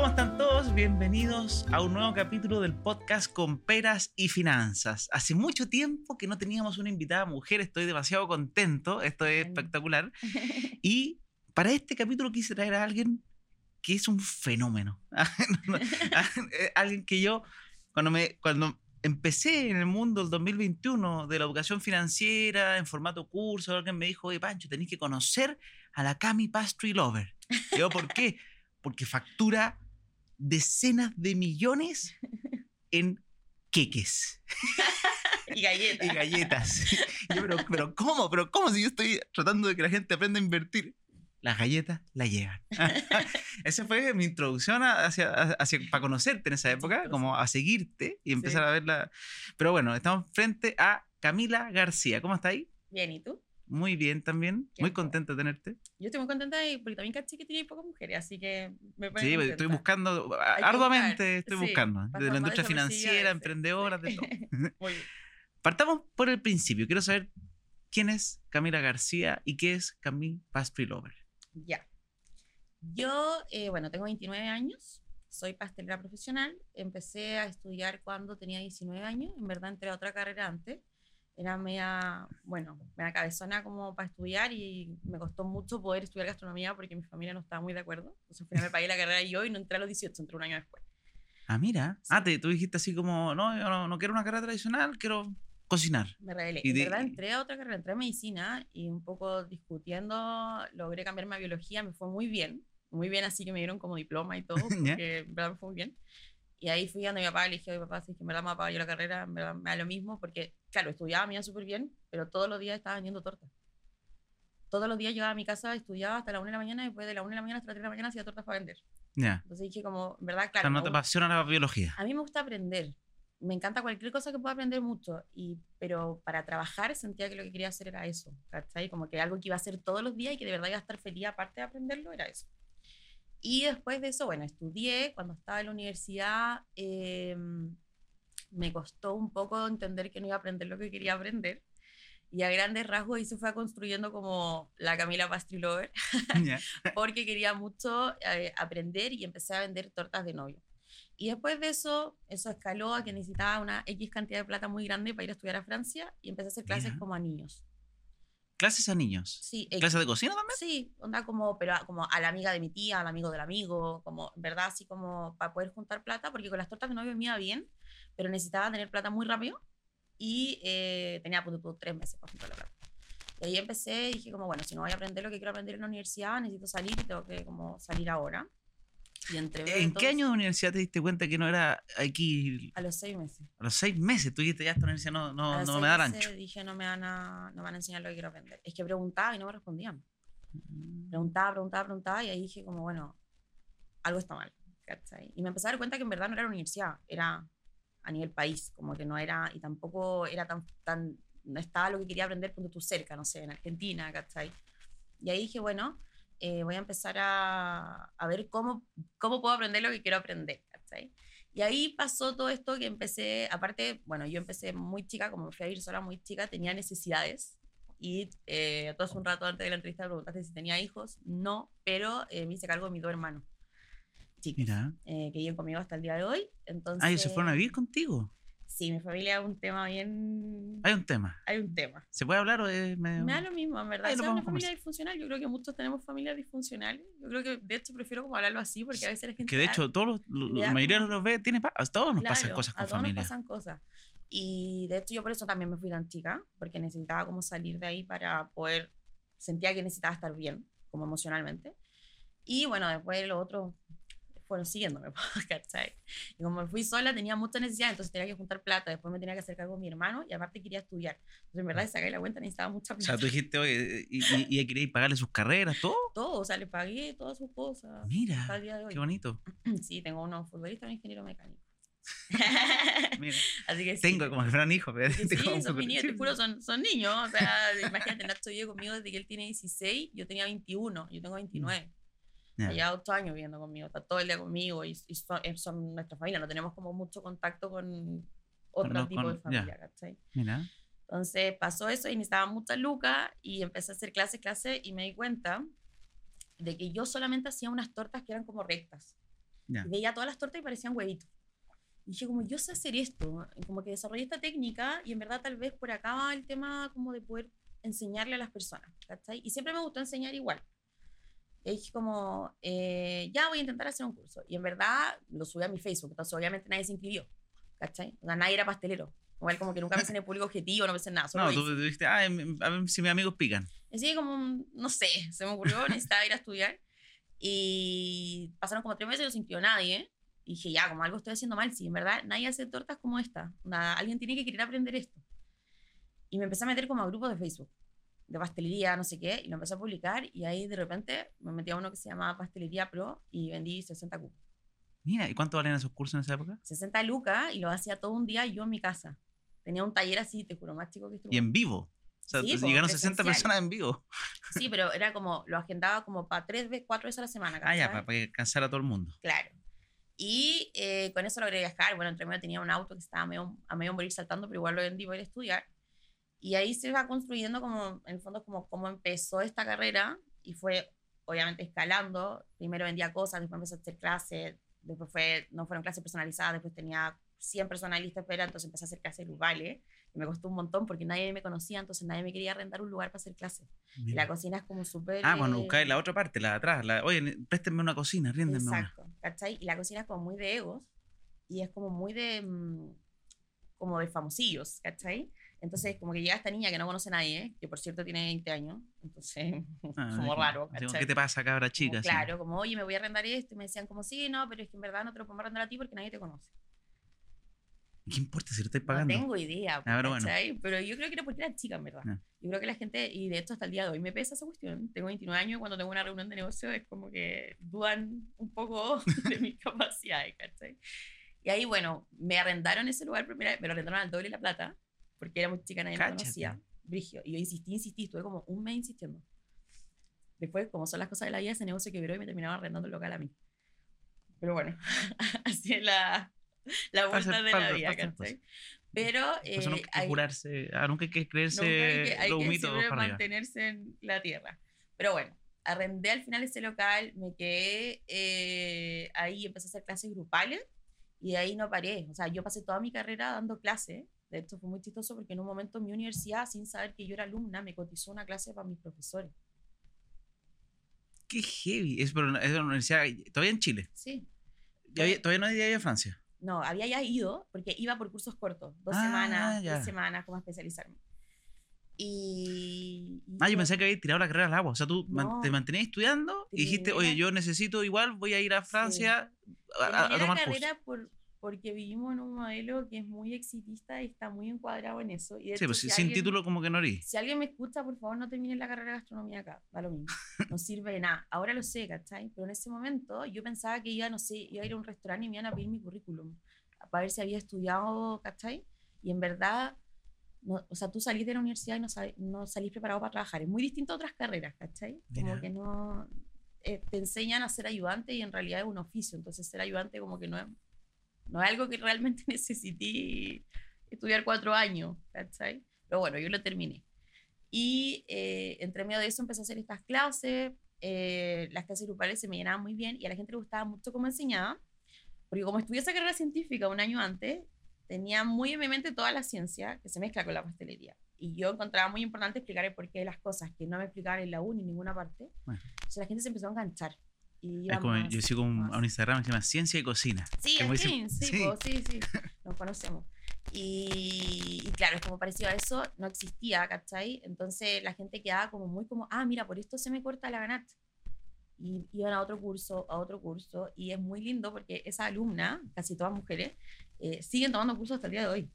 ¿Cómo están todos? Bienvenidos a un nuevo capítulo del podcast con peras y finanzas. Hace mucho tiempo que no teníamos una invitada mujer, estoy demasiado contento, esto es espectacular. Y para este capítulo quise traer a alguien que es un fenómeno. alguien que yo, cuando, me, cuando empecé en el mundo del 2021 de la educación financiera en formato curso, alguien me dijo, oye Pancho, tenéis que conocer a la Cami Pastry Lover. Y yo, ¿por qué? Porque factura decenas de millones en queques. y galletas. y galletas. Yo, pero, pero ¿cómo? ¿Pero cómo si yo estoy tratando de que la gente aprenda a invertir? Las galletas la llegan. Esa fue mi introducción hacia, hacia, para conocerte en esa época, como a seguirte y empezar Sí. a verla. Pero bueno, estamos frente a Camila García. ¿Cómo está ahí? Bien, ¿y tú? Muy bien también. Qué Muy contenta de tenerte. Yo estoy muy contenta y- porque también caché que tiene pocas mujeres, así que me Sí, contenta. estoy buscando, que arduamente buscar, estoy sí, buscando. para De la industria financiera, ese, emprendedoras, de todo. Muy bien. Partamos por el principio. Quiero saber quién es Camila García y qué es Camille Pastry Lover. Ya. Yo, eh, bueno, tengo 29 años, soy pastelera profesional. Empecé a estudiar cuando tenía 19 años. En verdad entré a otra carrera antes. Era media, bueno, media cabezona como para estudiar y me costó mucho poder estudiar gastronomía porque mi familia no estaba muy de acuerdo. Entonces al final me pagué la carrera yo y no entré a los 18, entré un año después. Ah, mira. Sí. Ah, te, tú dijiste así como, no, yo no, no quiero una carrera tradicional, quiero cocinar. Me rebelé. Y de- verdad entré a otra carrera, entré a medicina y un poco discutiendo logré cambiarme a biología, me fue muy bien, muy bien, así que me dieron como diploma y todo, porque en verdad me fue muy bien. Y ahí fui donde mi papá le dije, oye papá, si es que en verdad me a pagar yo la carrera, en verdad me da lo mismo, porque claro, estudiaba, me iba súper bien, pero todos los días estaba vendiendo tortas. Todos los días llegaba a mi casa, estudiaba hasta la 1 de la mañana y después de la 1 de la mañana hasta las 3 de la mañana hacía tortas para vender. Ya. Entonces dije como, en verdad, O sea, claro, no te apasiona la biología. a mí me gusta aprender. Me encanta cualquier cosa que pueda aprender mucho. Y, pero para trabajar sentía que lo que quería hacer era eso. ¿Cachai? Como que algo que iba a hacer todos los días y que de verdad iba a estar feliz aparte de aprenderlo era eso. Y después de eso, bueno, estudié. Cuando estaba en la universidad, eh, me costó un poco entender que no iba a aprender lo que quería aprender. Y a grandes rasgos ahí se fue construyendo como la Camila Pastry Lover porque quería mucho eh, aprender y empecé a vender tortas de novio. Y después de eso, eso escaló a que necesitaba una X cantidad de plata muy grande para ir a estudiar a Francia y empecé a hacer clases como a niños. Clases a niños. Sí. ¿Clases de cocina también? Sí, onda como, pero a- como a la amiga de mi tía, al amigo del amigo, como, verdad, así como para poder juntar plata, porque con las tortas de novio me iba bien, pero necesitaba tener plata muy rápido y eh, tenía tú, tres meses para juntar la plata. Y ahí empecé y dije como, bueno, si no voy a aprender lo que quiero aprender en la universidad, necesito salir y tengo que como salir ahora. Y entre ¿En qué año de universidad te diste cuenta que no era aquí A los seis meses. a los seis meses? Tú dijiste ya esta universidad no, A no, los no seis me da meses ancho. Dije, no me, van a, no van a enseñar lo que quiero aprender. Es que preguntaba y no me respondían. preguntaba, preguntaba, preguntaba y ahí dije como, bueno, algo está mal. ¿cachai? Y me empecé a dar cuenta que en verdad no era la universidad, era a nivel país, como que no era, y tampoco era tan, tan no estaba lo que quería aprender punto tú cerca, no sé, en Argentina, ¿cachai? Y ahí dije, bueno, eh, voy a empezar a, a ver cómo, cómo puedo aprender lo que quiero aprender, ¿cachai? Y ahí pasó todo esto que empecé, aparte, bueno, yo empecé muy chica, como fui a vivir sola muy chica, tenía necesidades. Y eh, todo un rato antes de la entrevista me preguntaste si tenía hijos. No, pero eh, me hice cargo de mis dos hermanos. Chicos, eh, que viven conmigo hasta el día de hoy. Entonces, Ah, ellos se fueron a vivir contigo. Sí, mi familia es un tema bien... Hay un tema. Hay un tema. ¿Se puede hablar o es medio- Me da lo mismo, en verdad. Lo es una familia disfuncional, yo creo que muchos tenemos familias disfuncionales. Yo creo que, de hecho, prefiero como hablarlo así, porque a veces la gente... Que de da- hecho, todos los, la mayoría de los ve, tiene a todos nos pasan Claro, cosas a con todos nos familia. pasan cosas. Y de hecho yo por eso también me fui tan chica, porque necesitaba como salir de ahí para poder, sentía que necesitaba estar bien, como emocionalmente. Y bueno, después los otros fueron siguiéndome, ¿cachai? Y como fui sola, tenía mucha necesidad, entonces tenía que juntar plata, después me tenía que hacer cargo de mi hermano y aparte quería estudiar. Entonces en verdad, si saqué la cuenta, necesitaba mucha O plata. sea, tú dijiste, oye, y, y, y queréis pagarle sus carreras, todo. Todo, o sea, le pagué todas sus cosas. Mira, hasta el día de hoy. qué bonito. Sí, tengo uno futbolista y un ingeniero mecánico. Mira, Así que sí. tengo como que fueran hijos, pero sí, son mis niños, te juro, son, son niños. O sea, imagínate, Nacho vive conmigo desde que él tiene 16, yo tenía 21, yo tengo 29. Ya. Ya 8 años viviendo conmigo, está todo el día conmigo y, y son, eh, son nuestra familia, no tenemos como mucho contacto con otro los- tipo de con- ya. familia, ¿cachai? Mira, Entonces pasó eso y necesitaba mucha lucas y empecé a hacer clases, clases y me di cuenta de que yo solamente hacía unas tortas que eran como rectas. Ya. Y veía todas las tortas y parecían huevitos. Y dije, como yo sé hacer esto, como que desarrollé esta técnica y en verdad tal vez por acá va el tema como de poder enseñarle a las personas, ¿cachai? Y siempre me gustó enseñar igual. Dije como, eh, ya voy a intentar hacer un curso. Y en verdad lo subí a mi Facebook, entonces obviamente nadie se inscribió, ¿cachai? O sea, nadie era pastelero. Igual como que nunca pensé en el público objetivo, no pensé en nada. Solo No, tú dijiste, ah, a ver si mis amigos pican. Así como, no sé, se me ocurrió, necesitaba ir a estudiar. Y pasaron como tres meses y no se inscribió nadie. Y dije, ya, como algo estoy haciendo mal, sí, en verdad, nadie hace tortas como esta. Nada, alguien tiene que querer aprender esto. Y me empecé a meter como a grupos de Facebook, de pastelería, no sé qué, y lo empecé a publicar. Y ahí de repente me metí a uno que se llamaba Pastelería Pro y vendí 60 cupos. Mira, ¿y cuánto valían esos cursos en esa época? 60 lucas y lo hacía todo un día yo en mi casa. Tenía un taller así, te juro, más chico que este. Y en vivo. O sea, Sí, llegaron 60 presencial. personas en vivo. Sí, pero era como, lo agendaba como para tres veces, cuatro veces a la semana. Ah, ya, ¿cachai? para, que cansara a todo el mundo. Claro. Y eh, con eso logré viajar. Bueno, entre medio tenía un auto que estaba medio, a medio morir saltando, pero igual lo vendí para ir a estudiar. Y ahí se va construyendo como, en el fondo, como cómo empezó esta carrera. Y fue, obviamente, escalando. Primero vendía cosas, después empecé a hacer clases. Después fue, no fueron clases personalizadas, después tenía 100 personas en lista de espera, entonces empecé a hacer clases grupales. Y me costó un montón porque nadie me conocía, entonces nadie me quería arrendar un lugar para hacer clases. Y la cocina es como súper... Ah, cuando eh, buscáis la otra parte, la de atrás. La, Oye, préstenme una cocina, ríendenme una. Exacto, ¿cachai? Y la cocina es como muy de egos y es como muy de mm, como de famosillos, ¿cachai? Entonces, como que llega esta niña que no conoce a nadie, que por cierto tiene 20 años, entonces, Ah, como raro, como. ¿Qué te pasa, cabra Como, chica? Así. claro, como, oye, me voy a arrendar esto, y me decían como, sí, no, pero es que en verdad no te lo podemos arrendar a ti porque nadie te conoce. ¿Qué importa si lo estáis No pagando? tengo idea, Ah, pero bueno. Pero yo creo que era porque era chica, en verdad. Ah. Yo creo que la gente, y de hecho hasta el día de hoy me pesa esa cuestión. Tengo 29 años y cuando tengo una reunión de negocio es como que dudan un poco de mis capacidades, ¿cachai? Y ahí, bueno, me arrendaron ese lugar primera me lo arrendaron al doble la plata, porque era muy chica, nadie me Cáchate. conocía. Brigio. Y yo insistí, insistí, estuve como un mes insistiendo. Después, como son las cosas de la vida, ese negocio quebró y me terminaron arrendando el local a mí. Pero bueno, así es la, la vuelta de la vida. Pero Por eso eh, nunca hay que jurarse, ah, nunca hay que creerse nunca hay que, hay los que siempre arriba. mantenerse en la tierra. Pero bueno, arrendé al final ese local, me quedé eh, ahí, empecé a hacer clases grupales y de ahí no paré. O sea, yo pasé toda mi carrera dando clases. De hecho, fue muy chistoso porque en un momento mi universidad, sin saber que yo era alumna, me cotizó una clase para mis profesores. Qué heavy. Es, pero es una universidad todavía en Chile. Sí. Había- todavía no había ido a Francia. No, había ya ido porque iba por cursos cortos, dos Ah, semanas, ya. tres semanas, como a especializarme. Y. y Ah, yo pensé que habías tirado la carrera al agua. O sea, tú No. te mantenías estudiando y dijiste, oye, yo necesito igual, voy a ir a Francia a, a- a la tomar curso. carrera por, porque vivimos en un modelo que es muy exitista y está muy encuadrado en eso. Y Sí, hecho, pues si sin alguien- título como que no eres. Si alguien me escucha, por favor, no terminen la carrera de gastronomía acá. Da lo mismo. No sirve de nada. Ahora lo sé, ¿cachai? Pero en ese momento yo pensaba que iba, no sé, iba a ir a un restaurante y me iban a pedir mi currículum para ver si había estudiado, ¿cachai? Y en verdad, no, o sea, tú salís de la universidad y no, sal- no salís preparado para trabajar. Es muy distinto a otras carreras, ¿cachai? Como que no... eh, te enseñan a ser ayudante y en realidad es un oficio. Entonces ser ayudante como que no es, no es algo que realmente necesité estudiar cuatro años, ¿cachai? Pero bueno, yo lo terminé. Y eh, entre medio de eso empecé a hacer estas clases. eh, las clases grupales se me llenaban muy bien y a la gente le gustaba mucho cómo enseñaba. Porque como estudié esa carrera científica un año antes, tenía muy en mi mente toda la ciencia que se mezcla con la pastelería. Y yo encontraba muy importante explicar el porqué de las cosas que no me explicaban en la U ni en ninguna parte. Bueno. Entonces la gente se empezó a enganchar. Y como- yo sigo un, a un Instagram que se llama Ciencia y Cocina. Sí, en fin, sí, sí. po, sí, sí, nos conocemos. Y, y claro, es como parecido a eso, no existía, ¿cachai? Entonces la gente quedaba como muy como, ah, mira, por esto se me corta la ganat. Y iban a otro curso, a otro curso, y es muy lindo porque esa alumna, casi todas mujeres, eh, siguen tomando cursos hasta el día de hoy.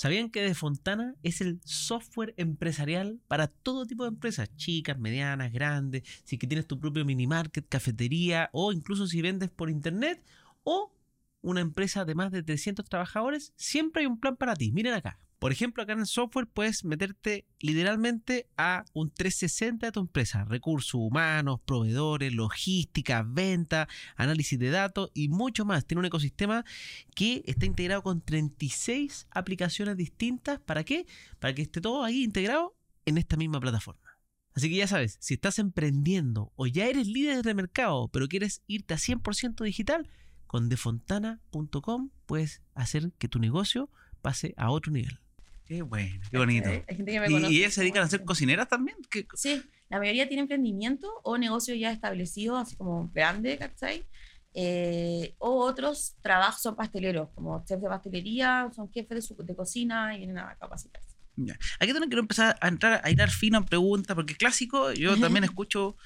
¿Sabían que De Fontana es el software empresarial para todo tipo de empresas? Chicas, medianas, grandes. Si que tienes tu propio mini market, cafetería o incluso si vendes por internet o una empresa de más de 300 trabajadores, siempre hay un plan para ti. Miren acá. Por ejemplo, acá en el software puedes meterte literalmente a un 360 de tu empresa. Recursos humanos, proveedores, logística, venta, análisis de datos y mucho más. Tiene un ecosistema que está integrado con 36 aplicaciones distintas. ¿Para qué? Para que esté todo ahí integrado en esta misma plataforma. Así que ya sabes, si estás emprendiendo o ya eres líder de mercado, pero quieres irte a 100% digital, con defontana.com puedes hacer que tu negocio pase a otro nivel. Qué bueno, qué bonito. Hay gente que me ¿Y, conoce y ellas se dedican a ser cocineras también? ¿Qué- Sí, la mayoría tiene emprendimiento o negocios ya establecidos, así como grande, ¿cachai? Eh, o otros trabajos son pasteleros, como chefs de pastelería, son jefes de, su- de cocina y vienen a capacitarse. Aquí también quiero empezar a entrar a hilar fino en preguntas, porque clásico, yo también escucho,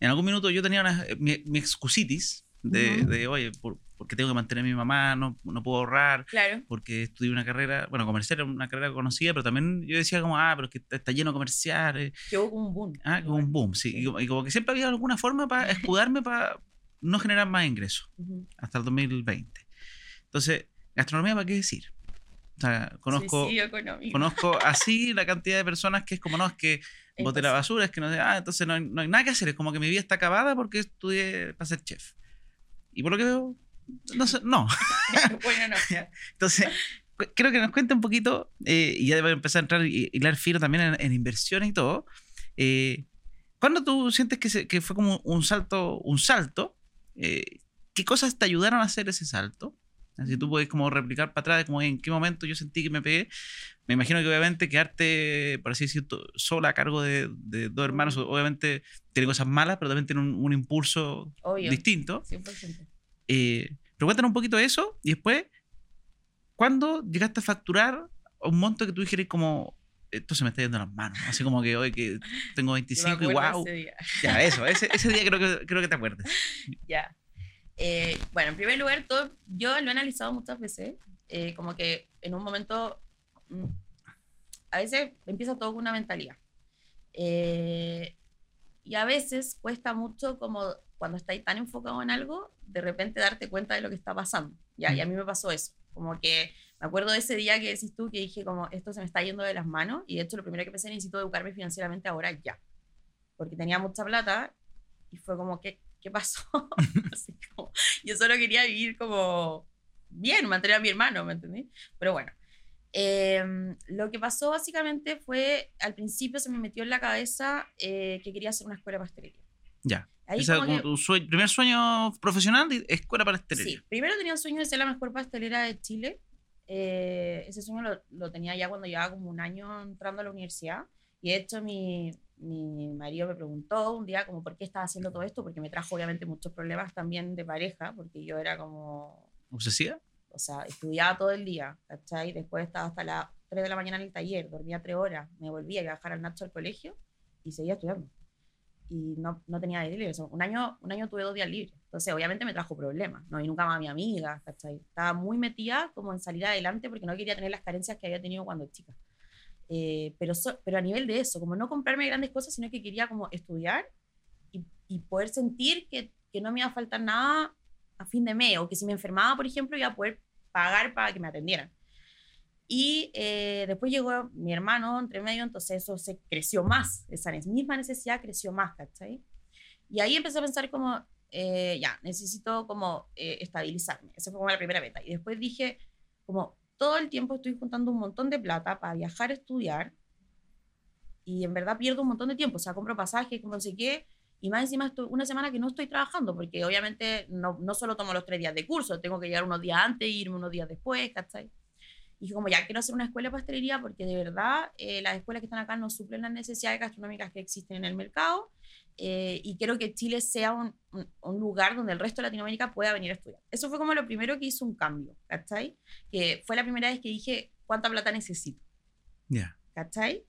en algún minuto yo tenía una, mi, mi excusitis de, de, oye, por- porque tengo que mantener a mi mamá, no, no puedo ahorrar, Claro. porque estudié una carrera, bueno, comercial era una carrera conocida, pero también yo decía como, ah, pero es que está, lleno de comerciales, Que hubo como un boom. ah, como un boom, sí, y como, y como que siempre había alguna forma para escudarme para no generar más ingresos Ujú. hasta el 2020. Entonces, gastronomía, ¿para qué decir? O sea, conozco... Conozco así la cantidad de personas que es como, no, es que boté la Imposible. basura, es que no sé, ah, entonces no hay, no hay nada que hacer, es como que mi vida está acabada porque estudié para ser chef. Y por lo que veo, no sé, no. bueno, no. Entonces, creo que nos cuente un poquito, eh, y ya debe empezar a entrar y hilar fino también en, en inversiones y todo. Eh, ¿Cuándo tú sientes que, se- que fue como un salto, un salto? eh, ¿Qué cosas te ayudaron a hacer ese salto? Si tú puedes como replicar para atrás, de como en qué momento yo sentí que me pegué. Me imagino que obviamente quedarte, por así decirlo, sola a cargo de, de dos hermanos, obviamente tiene cosas malas, pero también tiene un, un impulso Obvio. distinto. 100%. Eh, pero cuéntanos un poquito de eso y después, ¿cuándo llegaste a facturar un monto que tú dijeras como, esto se me está yendo las manos? Así como que hoy que tengo Yo me 25 y wow. ese día. Ya, eso, ese, ese día creo que, creo que te acuerdas. Ya. Eh, bueno, en primer lugar, todo, yo lo he analizado muchas veces, eh, como que en un momento, mm, a veces empieza todo con una mentalidad. Eh, y a veces cuesta mucho como cuando estáis tan enfocado en algo, de repente darte cuenta de lo que está pasando. Ya, y a mí me pasó eso. Como que me acuerdo de ese día que decís tú que dije como esto se me está yendo de las manos y de hecho lo primero que pensé necesito educarme financieramente ahora ya. Porque tenía mucha plata y fue como, ¿qué, qué pasó? Así como, yo solo quería vivir como bien, mantener a mi hermano, ¿me entendí? Pero bueno, em, lo que pasó básicamente fue, al principio se me metió en la cabeza eh, que quería hacer una escuela de pastelería. Ya. Ahí como que- tu primer sueño profesional de escuela para Sí, primero tenía el sueño de ser la mejor pastelera de Chile. Eh, ese sueño lo, lo tenía ya cuando llevaba como un año entrando a la universidad. Y de hecho mi, mi marido me preguntó un día como por qué estaba haciendo todo esto, porque me trajo obviamente muchos problemas también de pareja, porque yo era como, ¿Obsesiva? o sea, estudiaba todo el día, ¿cachai? Después estaba hasta las 3 de la mañana en el taller, dormía 3 horas, me volvía a viajar al Nacho al colegio y seguía estudiando. Y no, no tenía días libres. Un año, un año tuve dos días libres. Entonces, obviamente me trajo problemas. No vi nunca más a mi amiga, ¿cachai? Estaba muy metida como en salir adelante porque no quería tener las carencias que había tenido cuando chica. Eh, pero, so- pero a nivel de eso, como no comprarme grandes cosas, sino que quería como estudiar y, y poder sentir que, que no me iba a faltar nada a fin de mes, o que si me enfermaba, por ejemplo, iba a poder pagar para que me atendieran. Y eh, después llegó mi hermano entre medio, entonces eso se creció más, esa misma necesidad creció más, ¿cachai? Y ahí empecé a pensar como, eh, ya, necesito como eh, estabilizarme. Esa fue como la primera meta. Y después dije, como todo el tiempo estoy juntando un montón de plata para viajar estudiar y en verdad pierdo un montón de tiempo. O sea, compro pasajes, compro no sé qué, y más encima estoy una semana que no estoy trabajando, porque obviamente no, no solo tomo los tres días de curso, tengo que llegar unos días antes irme unos días después, ¿cachai? Y dije como ya quiero hacer una escuela de pastelería porque de verdad eh, las escuelas que están acá no suplen las necesidades gastronómicas que existen en el mercado eh, y quiero que Chile sea un, un, un lugar donde el resto de Latinoamérica pueda venir a estudiar. Eso fue como lo primero que hizo un cambio, ¿cachai? Que fue la primera vez que dije cuánta plata necesito. Ya. ¿cachai?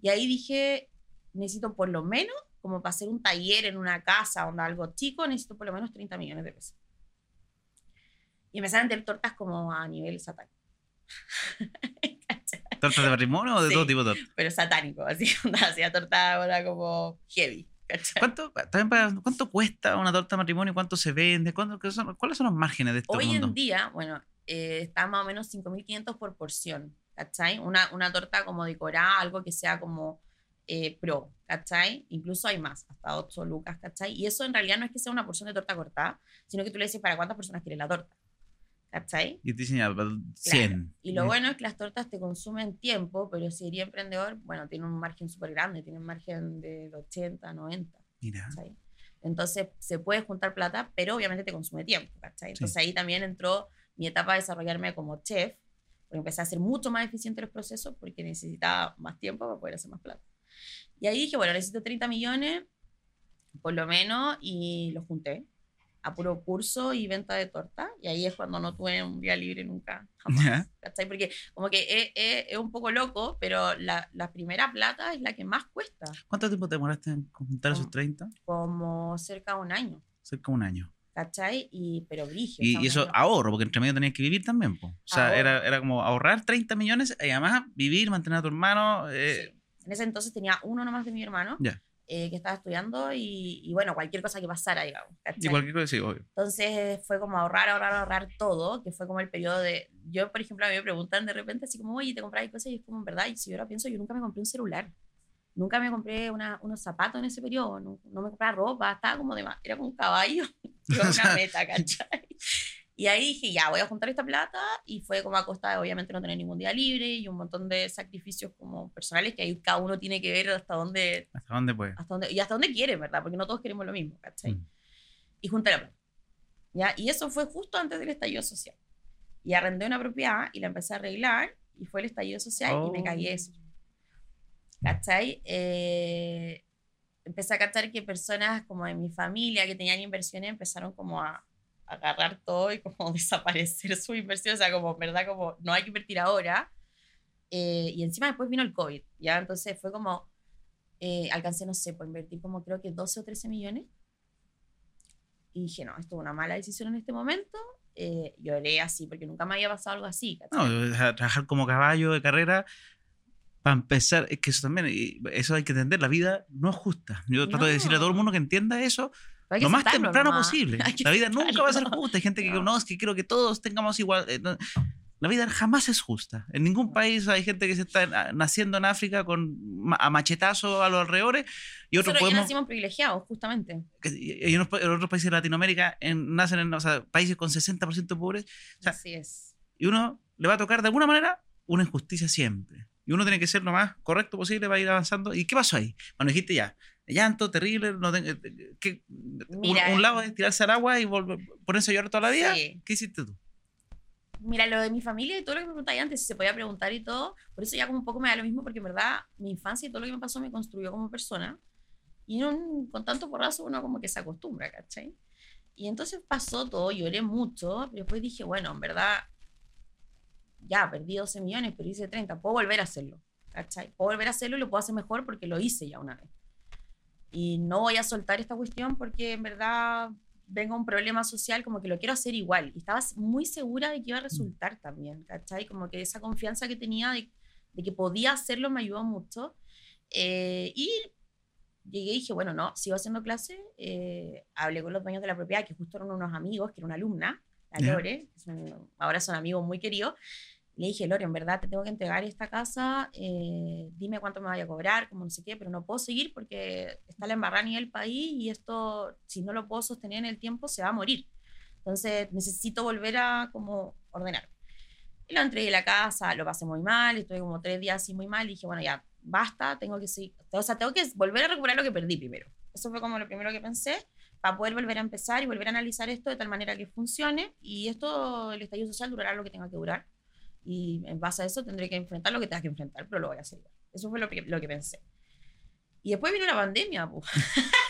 Y ahí dije, necesito por lo menos, como para hacer un taller en una casa o algo chico, necesito por lo menos 30 millones de pesos. Y empezaron a tener tortas como a nivel satánico. ¿Tortas de matrimonio o de Sí. todo tipo de tortas? Pero satánico, así, hacía torta ahora como heavy. ¿cachai? ¿Cuánto, también para- ¿Cuánto cuesta una torta de matrimonio? ¿Cuánto se vende? ¿Cuánto, son- ¿Cuáles son los márgenes de este Hoy mundo? en día, bueno, eh, está más o menos 5.500 por porción, ¿cachai? Una, una torta como decorada, algo que sea como eh, pro, ¿cachai? Incluso hay más, hasta 8 lucas, ¿cachai? Y eso en realidad no es que sea una porción de torta cortada, sino que tú le dices para cuántas personas quieres la torta, ¿cachai? Y te dicen ya, 100. Y lo Mm. bueno es que las tortas te consumen tiempo, pero si eres emprendedor, bueno, tiene un margen súper grande, tiene un margen de 80, 90. Mira. ¿cachai? Entonces se puede juntar plata, pero obviamente te consume tiempo, ¿cachai? Entonces ahí también entró mi etapa de desarrollarme como chef, porque empecé a hacer mucho más eficiente los procesos porque necesitaba más tiempo para poder hacer más plata. Y ahí dije, bueno, necesito 30 millones, por lo menos, y los junté a puro curso y venta de torta. Y ahí es cuando no tuve un día libre nunca, jamás. ¿Cachai? Porque como que es, un poco loco, pero la, la, primera plata es la que más cuesta. ¿Cuánto tiempo te demoraste en juntar esos 30? Como cerca de un año. Cerca de un año. ¿Cachai? Y, pero brillo. Y, eso ahorro, porque entre medio tenías que vivir también. O sea, era, era, como ahorrar 30 millones y además vivir, mantener a tu hermano. Eh. En ese entonces tenía uno nomás de mi hermano. Ya. Eh, que estaba estudiando y, bueno, cualquier cosa que pasara, digamos. Y cualquier cosa, sí, obvio. Entonces fue como ahorrar, ahorrar, ahorrar todo, que fue como el periodo de... Yo, por ejemplo, a mí me preguntan de repente así como, oye, ¿te compras cosas? Y es como, en verdad, y si yo ahora pienso, yo nunca me compré un celular. Nunca me compré una, unos zapatos en ese periodo, no, no me compré ropa, estaba como de... Era como un caballo, una meta, ¿cachai? Y ahí dije, ya, voy a juntar esta plata y fue como a costa de obviamente no tener ningún día libre y un montón de sacrificios como personales que ahí cada uno tiene que ver hasta dónde... Hasta dónde puede. Hasta dónde, y hasta dónde quiere, ¿verdad? Porque no todos queremos lo mismo, ¿cachai? Mm. Y junté la plata. ¿ya? Y eso fue justo antes del estallido social. Y arrendé una propiedad y la empecé a arreglar y fue el estallido social y me caí eso. ¿Cachai? Eh, empecé a cachar que personas como de mi familia que tenían inversiones empezaron como a agarrar todo y como desaparecer su inversión, o sea, como, ¿verdad? Como no hay que invertir ahora. Eh, y encima después vino el COVID, ¿ya? Entonces fue como, eh, alcancé, no sé, por invertir como creo que 12 o 13 millones. Y dije, no, esto es una mala decisión en este momento. Eh, lloré así, porque nunca me había pasado algo así. No, trabajar como caballo de carrera, para empezar, es que eso también, eso hay que entender, la vida no es justa. Yo trato de decirle a todo el mundo que entienda eso, lo más temprano posible. La vida nunca va a ser justa. Hay gente que no. es que quiero que todos tengamos igual. Eh, la vida jamás es justa. En ningún país hay gente que se está naciendo en África con a machetazo a los alrededores y otros podemos... nacimos privilegiados, justamente. Y en, otros países de Latinoamérica nacen en países con 60% pobres. Así es. Y uno le va a tocar de alguna manera una injusticia siempre. Y uno tiene que ser lo más correcto posible para ir avanzando. ¿Y qué pasó ahí? Bueno, dijiste ya, llanto terrible, no eh, que, un, lado es tirarse al agua y volver, ponerse a llorar toda la vida. ¿Qué hiciste tú? Mira, lo de mi familia y todo lo que me preguntáis antes, si se podía preguntar y todo, por eso ya como un poco me da lo mismo, porque en verdad mi infancia y todo lo que me pasó me construyó como persona. Y con tanto porrazo uno como que se acostumbra, ¿cachai? Y entonces pasó todo, lloré mucho, pero después dije, bueno, en verdad, ya perdí 12 millones, pero hice 30, puedo volver a hacerlo, ¿cachai? Puedo volver a hacerlo y lo puedo hacer mejor porque lo hice ya una vez. Y no voy a soltar esta cuestión porque en verdad vengo un problema social, como que lo quiero hacer igual. Y estaba muy segura de que iba a resultar también, ¿cachai? Como que esa confianza que tenía de, que podía hacerlo me ayudó mucho. Eh, y llegué y dije, bueno, no, sigo haciendo clase. Eh, hablé con los dueños de la propiedad, que justo eran unos amigos, que era una alumna, la Lore, ahora son amigos muy queridos le dije, Lore, en verdad te tengo que entregar esta casa, eh, dime cuánto me vaya a cobrar, como no sé qué, pero no puedo seguir porque está la embarrada a nivel país y esto, si no lo puedo sostener en el tiempo, se va a morir. Entonces necesito volver a como ordenar. Y lo entregué a la casa, lo pasé muy mal, estuve como tres días así muy mal, y dije, bueno, ya, basta, tengo que seguir, o sea, tengo que volver a recuperar lo que perdí primero. Eso fue como lo primero que pensé, para poder volver a empezar y volver a analizar esto de tal manera que funcione, y esto, el estallido social durará lo que tenga que durar y en base a eso tendré que enfrentar lo que tengas que enfrentar, pero lo voy a hacer. Eso fue lo que, lo que pensé. Y después vino la pandemia, pues.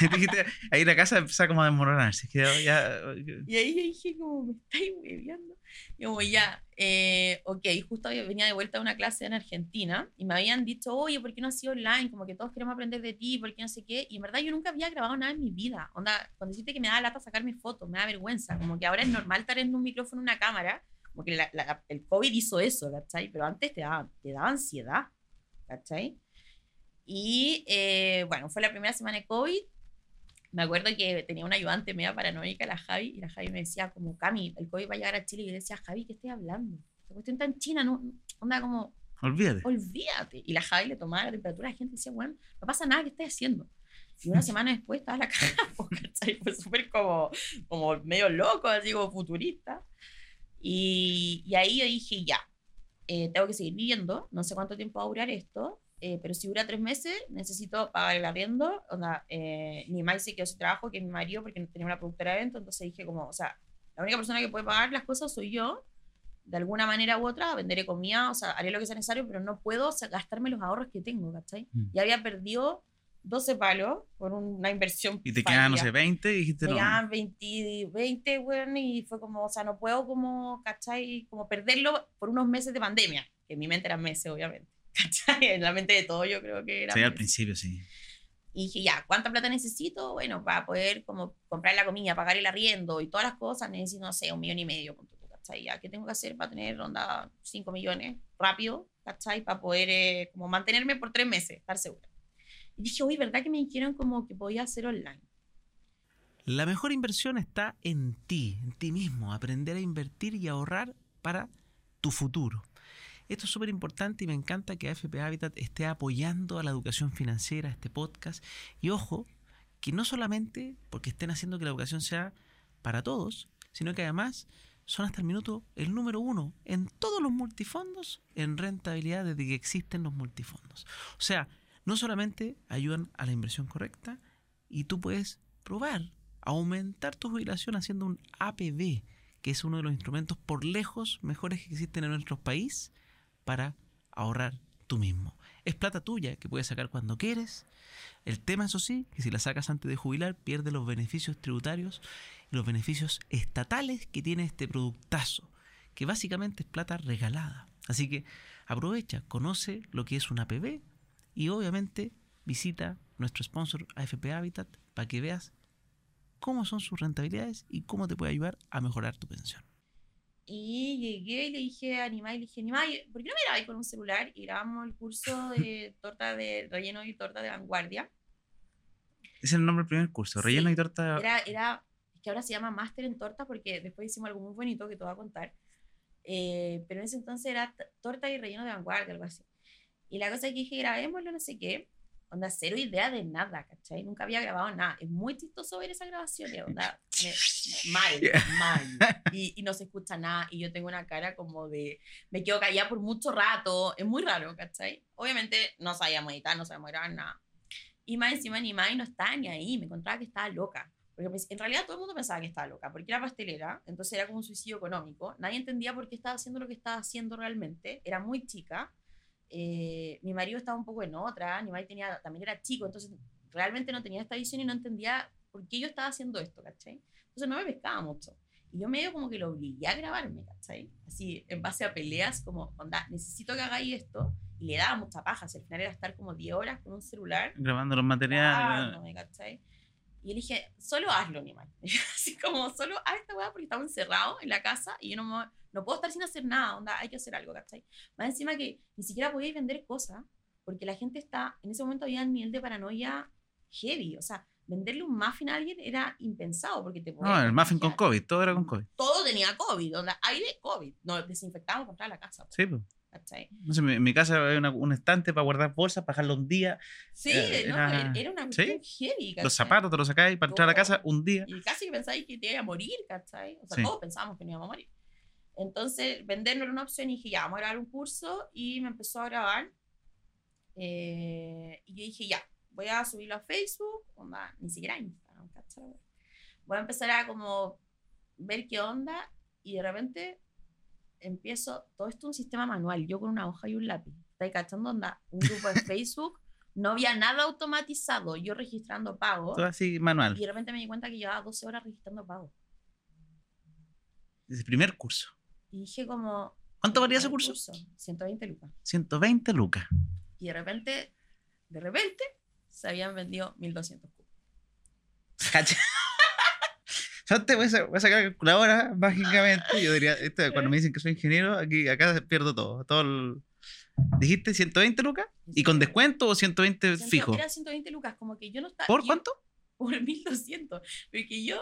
Dijiste, ahí la casa empezó como a desmoronarse. Ya... Y ahí yo dije, como, me estáis bebiendo. Y como, ya, eh, ok, justo venía de vuelta a una clase en Argentina y me habían dicho, oye, ¿por qué no has sido online? Como que todos queremos aprender de ti, ¿por qué no sé qué? Y en verdad yo nunca había grabado nada en mi vida. Onda, cuando dijiste que me da lata sacarme fotos, me da vergüenza. Como que ahora es normal estar en un micrófono, una cámara porque el COVID hizo eso, ¿cachai? Pero antes te daba, te daba ansiedad, ¿cachai? Y eh, bueno, fue la primera semana de COVID. Me acuerdo que tenía una ayudante media paranoica, la Javi, y la Javi me decía como, Cami, el COVID va a llegar a Chile. Y yo decía, Javi, ¿qué estoy hablando? La cuestión en China, no, onda como... Olvídate. Olvídate. Y la Javi le tomaba la temperatura, la gente decía, bueno, no pasa nada, ¿qué estás haciendo? Y una semana después estaba la cara, ¿cachai? Fue súper como, como medio loco, así como futurista. Y, ahí yo dije, ya, eh, tengo que seguir viviendo, no sé cuánto tiempo va a durar esto, eh, pero si dura tres meses, necesito pagar el arriendo. Onda, eh, mi mamá se quedó sin trabajo, que es mi marido, porque no tenía una productora de eventos. Entonces dije, como, o sea, la única persona que puede pagar las cosas soy yo. De alguna manera u otra, venderé comida, o sea, haré lo que sea necesario, pero no puedo o sea, gastarme los ahorros que tengo, ¿cachai? Mm. Y había perdido 12 palos por una inversión. Y te quedan, no sé, 20 y dijiste Me no. quedaban 20, 20, weón, y fue como, o sea, no puedo como, ¿cachai? Como perderlo por unos meses de pandemia, que en mi mente eran meses, obviamente, ¿cachai? En la mente de todo yo creo que era Sí, al meses. principio sí. Y dije, ya, ¿cuánta plata necesito? Bueno, para poder como comprar la comida, pagar el arriendo y todas las cosas, necesito, no sé, un millón y medio, ¿cachai? Ya, ¿qué tengo que hacer para tener ronda 5 millones rápido, ¿cachai? Para poder eh, como mantenerme por tres meses, estar segura. Y dije, uy, ¿verdad que me dijeron como que podía hacer online? La mejor inversión está en ti, en ti mismo, aprender a invertir y ahorrar para tu futuro. Esto es súper importante y me encanta que AFP Habitat esté apoyando a la educación financiera, este podcast. Y ojo, que no solamente porque estén haciendo que la educación sea para todos, sino que además son hasta el minuto el número uno en todos los multifondos en rentabilidad desde que existen los multifondos. O sea, no solamente ayudan a la inversión correcta y tú puedes probar aumentar tu jubilación haciendo un APB, que es uno de los instrumentos por lejos mejores que existen en nuestro país para ahorrar tú mismo. Es plata tuya que puedes sacar cuando quieres. El tema, eso sí, que si la sacas antes de jubilar, pierde los beneficios tributarios y los beneficios estatales que tiene este productazo, que básicamente es plata regalada. Así que aprovecha, conoce lo que es un APB y obviamente visita nuestro sponsor AFP Habitat para que veas cómo son sus rentabilidades y cómo te puede ayudar a mejorar tu pensión. Y llegué y le dije a Animai, le dije, Animai, ¿por qué no me grabáis con un celular? Y grabamos el curso de torta de relleno y torta de vanguardia. Ese es el nombre del primer curso. Relleno Sí, y torta. Era, era, es que ahora se llama Máster en Torta porque después hicimos algo muy bonito que te voy a contar. Eh, pero en ese entonces era torta y relleno de vanguardia, algo así. Y la cosa es que dije, grabémoslo, no sé qué. Onda, cero idea de nada, ¿cachai? Nunca había grabado nada. Es muy chistoso ver esa grabación, de onda, me- mal, mal. Y, y no se escucha nada. Y yo tengo una cara como de, me quedo callada por mucho rato. Es muy raro, ¿cachai? Obviamente no sabíamos editar, no sabíamos grabar nada. Y más encima ni más no estaba ni ahí. Me encontraba que estaba loca. Porque pues, en realidad todo el mundo pensaba que estaba loca, porque era pastelera, entonces era como un suicidio económico. Nadie entendía por qué estaba haciendo lo que estaba haciendo realmente. Era muy chica. Eh, mi marido estaba un poco en otra, mi marido tenía, también era chico, entonces realmente no tenía esta visión y no entendía por qué yo estaba haciendo esto, ¿cachai? Entonces no me pescaba mucho. Y yo medio como que lo obligué a grabarme, ¿cachai? Así, en base a peleas, como, onda, necesito que hagáis esto. Y le daba mucha paja, si al final era estar como 10 horas con un celular Grabando los materiales. grabándome, ¿cachai? Y yo le dije, solo hazlo, animal. Así como, solo haz esta weá porque estamos encerrados en la casa y yo no, me- no puedo estar sin hacer nada, onda, hay que hacer algo, ¿cachai? Más encima que ni siquiera podíais vender cosas porque la gente está, en ese momento había un nivel de paranoia heavy, o sea, venderle un muffin a alguien era impensado porque te No, el muffin con. COVID, todo era con COVID. Todo tenía COVID, onda, aire COVID, nos desinfectábamos contra la casa, Sí, pues. ¿Cachai? No sé, en mi casa había una- un estante para guardar bolsas, para dejarlo un día. Sí, Eh, no, era- era una ¿Sí? cuestión heavy, Los zapatos te los sacáis para entrar a la casa Todo. un día. Y casi que pensáis que te iba a morir, ¿cachai? O sea, Sí. todos pensábamos que no íbamos a morir. Entonces, vender no era una opción y dije, ya, vamos a grabar un curso y me empezó a grabar. Eh, y yo dije, ya, voy a subirlo a Facebook, onda, ni siquiera a Instagram, ¿cachai? Voy a empezar a como ver qué onda y de repente empiezo, todo esto es un sistema manual, yo con una hoja y un lápiz. ¿Estáis cachando? Onda, un grupo de Facebook, no había nada automatizado, yo registrando pagos. Todo así manual. Y de repente me di cuenta que llevaba 12 horas registrando pagos. Ese primer curso. Y dije como... ¿Cuánto valía ese "¿Cuál curso? 120 lucas. 120 lucas. Y de repente, de repente, se habían vendido 1200 cubos. Yo te voy a, voy a sacar la calculadora mágicamente. Yo diría, esto, cuando me dicen que soy ingeniero, aquí acá pierdo todo. todo el- ¿Dijiste 120 lucas? ¿Y con descuento o 120 Ciento- fijo? Era 120 lucas, como que yo no estaba... ¿Por yo- cuánto? Por 1200. Pero que yo...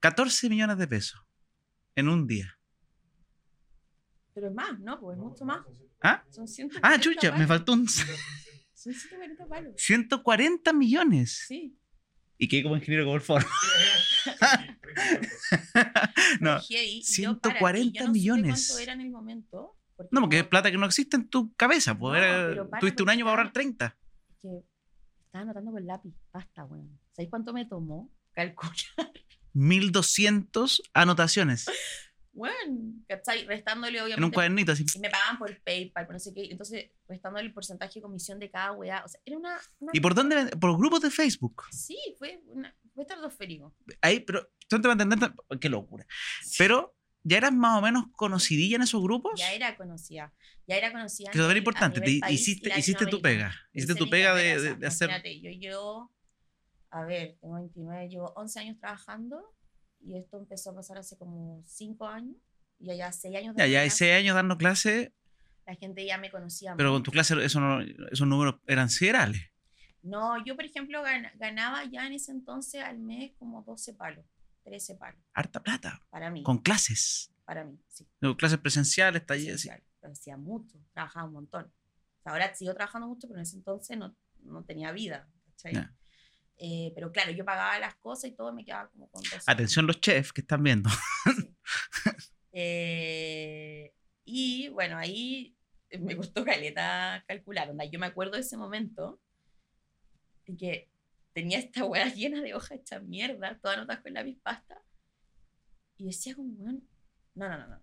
14 millones de pesos en un día. Pero es más, ¿no? Pues es mucho más. ¿Ah? Son 140 Ah, chucha, me palos. faltó un Son 140 palos. 140 millones. Sí. Y que como ingeniero como el foro. no, Heavy, y yo, 140 para, y yo no supe millones. cuánto era en el momento, No, porque es plata que no existe en tu cabeza. No, tuviste un año para ahorrar 30. que estaba anotando con lápiz. Basta, weón. ¿Sabéis cuánto me tomó calcular? 1200 anotaciones Weón, ¿cachai? Restándole, obviamente. en un cuadernito así. Y me pagaban por PayPal, por no sé qué. Entonces, restándole el porcentaje de comisión de cada weá. O sea, era una. una ¿Y por dónde? Por grupos de Facebook. Sí, fue, una, fue estratosférico. Ahí, pero tú te vas a entender, qué locura. Pero ya eras más o menos conocidilla en esos grupos. Ya era conocida. Ya era conocida. Que a importante. Te país hiciste, hiciste tu pega. Hiciste tu pega de, de- de hacer. yo llevo, a ver, tengo 29, llevo 11 años trabajando y esto empezó a pasar hace como 5 años y allá 6 años Ya, ya seis años dando clases, la gente ya me conocía. pero más. con tu clase eso no- esos números eran siderales. No, yo por ejemplo gan- ganaba ya en ese entonces al mes como 12 palos, 13 palos, Harta plata. para mí. Con clases. Para mí, sí. No, Clases presenciales, talleres. sí. esencial, pero hacía mucho, trabajaba un montón. Ahora sigo trabajando mucho, pero en ese entonces no, no tenía vida. ¿cachai? Ya. Eh, pero claro, yo pagaba las cosas y todo me quedaba como con 12. Atención los chefs que están viendo. Sí. Eh, y bueno, ahí me costó caleta calcular. Onda, yo me acuerdo de ese momento en que tenía esta hueá llena de hojas hechas mierda, todas notas con lápiz pasta. Y decía como, weón, no, no, no, no, no.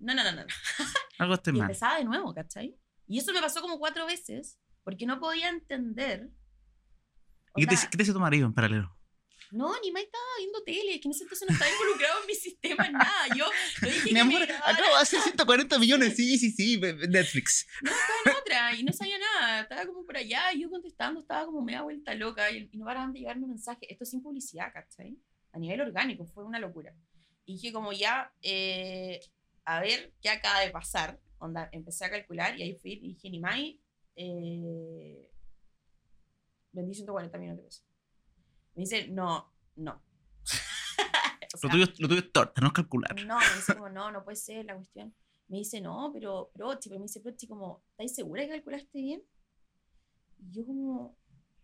No, no, no, no, no. Algo está Y mal. empezaba de nuevo, ¿cachai? Y eso me pasó como cuatro veces porque no podía entender. ¿Y qué te, qué te dice tu marido en paralelo? No, ni más estaba viendo tele, es que en ese entonces no estaba involucrado en mi sistema, en nada. Yo lo dije que me grabara, de hacer 140 millones. Sí, sí, sí. Netflix. no estaba en otra y no sabía nada. Estaba como por allá y yo contestando, estaba como media vuelta loca y, y no paraban de llegarme mensajes. Esto sin publicidad, ¿cachai? A nivel orgánico, fue una locura. Y dije como ya, eh, a ver qué acaba de pasar. Onda, empecé a calcular y ahí fui y dije, ni más, eh, vendí 140 millones de pesos. Me dice, no, no. O Lo sea, tuyo, lo tuyo es torta, no es calcular. no, me dice como, no, no puede ser la cuestión. Me dice, no, pero, pero, Ochi, pero me dice, Prochi, como, ¿estás segura que calculaste bien? Y yo como,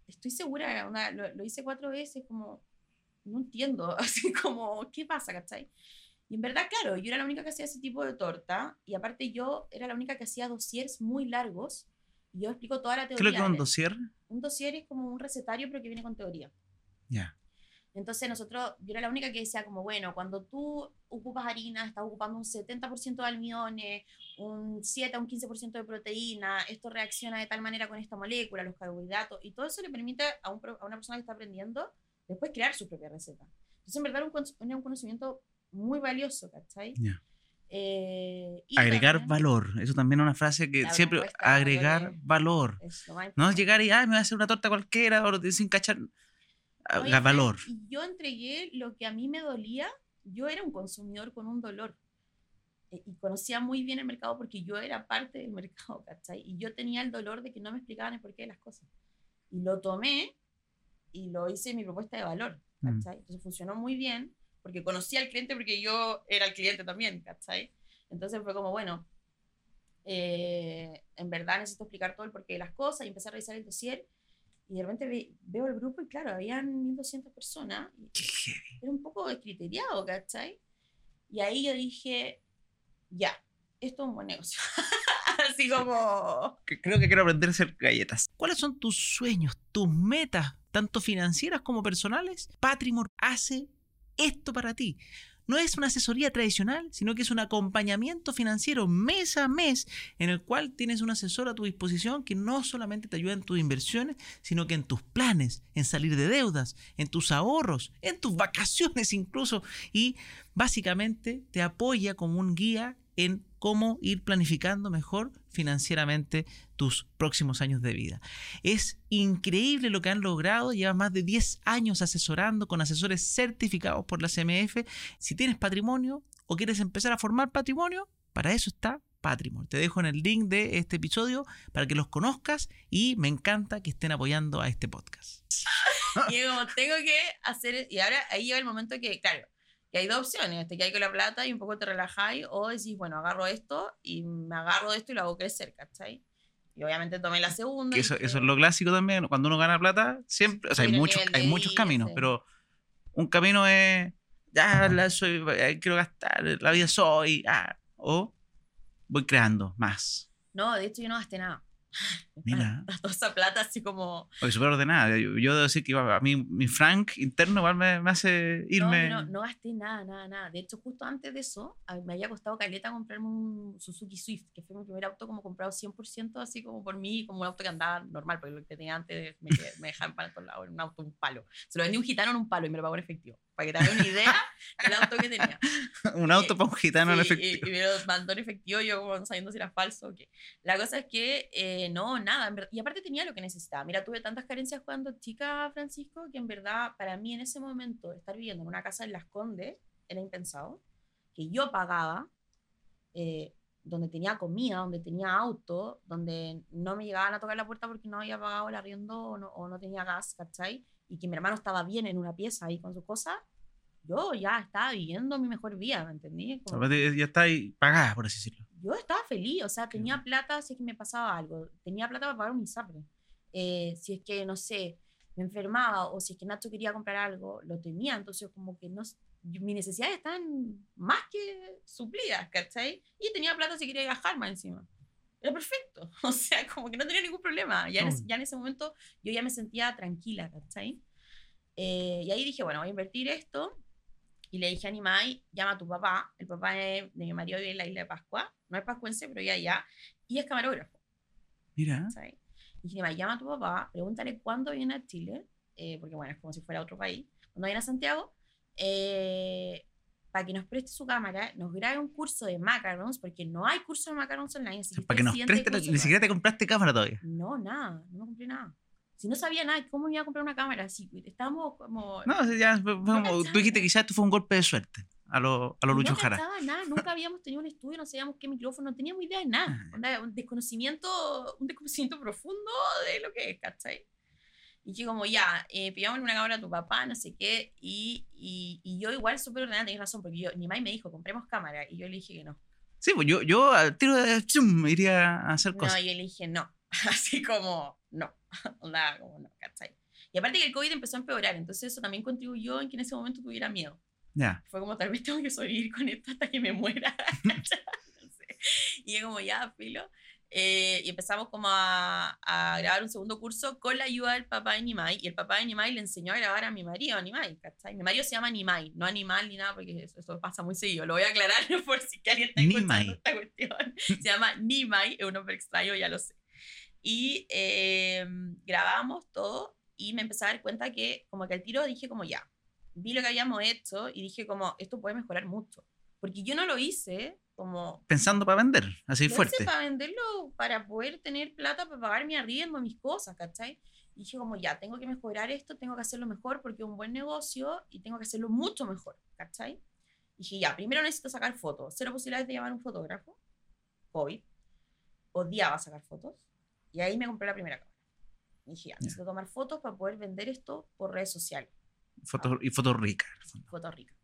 estoy segura, onda, lo, lo hice cuatro veces, como, no entiendo, así como, ¿qué pasa, cachai? Y en verdad, claro, yo era la única que hacía ese tipo de torta, y aparte yo era la única que hacía dossiers muy largos, yo explico toda la ¿Qué es teoría. lo que es un de- dossier? un dossier es como un recetario, pero que viene con teoría. Ya. Entonces nosotros, yo era la única que decía como, bueno, cuando tú ocupas harina, estás ocupando un 70% de almidones, un 7 a un 15% de proteína, esto reacciona de tal manera con esta molécula, los carbohidratos, y todo eso le permite a, un a una persona que está aprendiendo después crear su propia receta. Entonces, en verdad, era un, un conocimiento muy valioso, ¿cachai? Ya. Eh, y Agregar también- valor. Eso también es una frase que siempre. Agregar valor. es No es importante. llegar y, ay, me voy a hacer una torta cualquiera, o sin cachar. Al final, valor. Yo entregué lo que a mí me dolía. Yo era un consumidor con un dolor. Eh, Y conocía muy bien el mercado porque yo era parte del mercado, ¿cachai? Y yo tenía el dolor de que no me explicaban el porqué de las cosas. Y lo tomé y lo hice mi propuesta de valor, Mm. ¿cachai? Entonces funcionó muy bien porque conocía al cliente porque yo era el cliente también, ¿cachai? Entonces fue como, bueno, eh, en verdad necesito explicar todo el porqué de las cosas y empecé a revisar el dossier y de repente ve- veo el grupo y claro, habían 1200 personas y era un poco descriteriado, ¿cachai? Y ahí yo dije, ya, esto es un buen negocio. Así como... Creo que quiero aprender a hacer galletas. ¿Cuáles son tus sueños, tus metas, tanto financieras como personales? Patrimor hace esto para ti. No es una asesoría tradicional, sino que es un acompañamiento financiero mes a mes en el cual tienes un asesor a tu disposición que no solamente te ayuda en tus inversiones, sino que en tus planes, en salir de deudas, en tus ahorros, en tus vacaciones incluso. Y básicamente te apoya como un guía en cómo ir planificando mejor financieramente tus próximos años de vida. Es increíble lo que han logrado, llevan más de 10 años asesorando con asesores certificados por la CMF. Si tienes patrimonio o quieres empezar a formar patrimonio, para eso está Patrimon. Te dejo en el link de este episodio para que los conozcas y me encanta que estén apoyando a este podcast. Como tengo que hacer... Y ahora ahí llega el momento que, claro, que hay dos opciones. Te quedas con la plata y un poco te relajáis o decís, bueno, agarro esto y me agarro de esto y lo hago crecer, ¿cachai? Y obviamente tomé la segunda. Que y eso, dije, eso es lo clásico también. Cuando uno gana plata, siempre, o sea, hay muchos, hay muchos caminos, sí. pero un camino es, ya, la soy, eh, quiero gastar, la vida soy, ah, o voy creando más. No, de hecho yo no gasté nada. Mira. Toda esa plata así como... Oye, súper ordenada. Yo, yo debo decir que iba- a mí mi frank interno igual me, me hace irme. No, no, no gasté nada, nada, nada. De hecho, justo antes de eso, a- me había costado caleta comprarme un Suzuki Swift, que fue mi primer auto como comprado 100% así como por mí, como un auto que andaba normal, porque lo que tenía antes me, me dejaban para todos lados, era un auto, un palo. Se lo vendí a un gitano en un palo y me lo pagó en efectivo, para que te hagas una idea del auto que tenía. un auto para un gitano en Sí, efectivo. Y, y me lo mandó en efectivo, yo como no sabiendo si era falso o qué. La cosa es que eh, no, nada. y aparte tenía lo que necesitaba. Mira, tuve tantas carencias cuando chica, Francisco, que en verdad para mí en ese momento estar viviendo en una casa en Las Condes era impensado. Que yo pagaba, eh, donde tenía comida, donde tenía auto, donde no me llegaban a tocar la puerta porque no había pagado el arriendo o no, o no tenía gas, ¿cachai? Y que mi hermano estaba bien en una pieza ahí con sus cosas. Yo ya estaba viviendo mi mejor vida, ¿me entendí? Como- Ya está ahí pagada, por así decirlo. Yo estaba feliz, o sea, tenía plata si es que me pasaba algo, tenía plata para pagar un ISAPRE. Eh, si es que, no sé, me enfermaba o si es que Nacho quería comprar algo, lo tenía, entonces como que no, mis necesidades estaban más que suplidas, ¿cachai? Y tenía plata si quería viajar más encima. Era perfecto, o sea, como que no tenía ningún problema. Ya, en, ese- Mm. ya en ese momento yo ya me sentía tranquila, ¿cachai? Eh, y ahí dije, bueno, voy a invertir esto. Y le dije a Nimai, llama a tu papá. El papá de, de mi marido vive en la isla de Pascua. No es pascuense, pero ya ya. Y es camarógrafo. Mira. ¿sabes? Y dije, Nimai, llama a tu papá, pregúntale cuándo viene a Chile. eh, porque bueno, es como si fuera otro país. Cuando viene a Santiago, eh, para que nos preste su cámara, nos grabe un curso de macarons, porque no hay curso de macarons online. así que Para que nos preste, la- ni siquiera te compraste cámara todavía. no, nada, no me compré nada. Si no sabía nada, ¿cómo me iba a comprar una cámara? Así, estábamos como... No, ya fue- fue como- tú dijiste que quizás esto fue un golpe de suerte a lo, a lo Lucho no Jara. nada, nunca habíamos tenido un estudio, no sabíamos qué micrófono, no teníamos idea de nada. Ah. Onda, un desconocimiento, un desconocimiento profundo de lo que es, ¿cachai? Y dije como, ya, eh, una cámara a tu papá, no sé qué, y, y, y yo igual súper ordenada, tenés razón, porque yo, ni más me dijo, compremos cámara, y yo le dije que no. Sí, pues yo, yo al tiro de chum, iría a hacer No, cosas. y yo le dije no. Así como, no. Onda, como no, ¿cachai? Y aparte que el COVID empezó a empeorar, entonces eso también contribuyó en que en ese momento tuviera miedo. Ya. Fue como, tal vez tengo que sobrevivir con esto hasta que me muera. No sé. Y como, ya, filo. Eh, y empezamos como a, a grabar un segundo curso con la ayuda del papá de Nimai. Y el papá de Nimai le enseñó a grabar a mi marido, a Nimai, ¿cachai? Mi marido se llama Nimai, no animal ni nada, porque eso, eso pasa muy seguido. Lo voy a aclarar por si alguien está escuchando Nimai. esta cuestión. Se llama Nimai, es un nombre extraño, ya lo sé. Y eh, grabamos todo y me empecé a dar cuenta que como que al tiro dije como ya, vi lo que habíamos hecho y dije como esto puede mejorar mucho. Porque yo no lo hice como Pensando para vender, así lo fuerte. hice para venderlo, para poder tener plata para pagar mi arriendo, mis cosas, ¿cachai? Y dije como, ya, tengo que mejorar esto, tengo que hacerlo mejor porque es un buen negocio y tengo que hacerlo mucho mejor, ¿cachai? Y dije, ya, primero necesito sacar fotos. Cero posibilidades de llamar a un fotógrafo. COVID. Odiaba sacar fotos. Y ahí me compré la primera cámara. Y dije, ya, necesito tomar fotos para poder vender esto por redes sociales. Foto- y fotos ricas. Foto rica.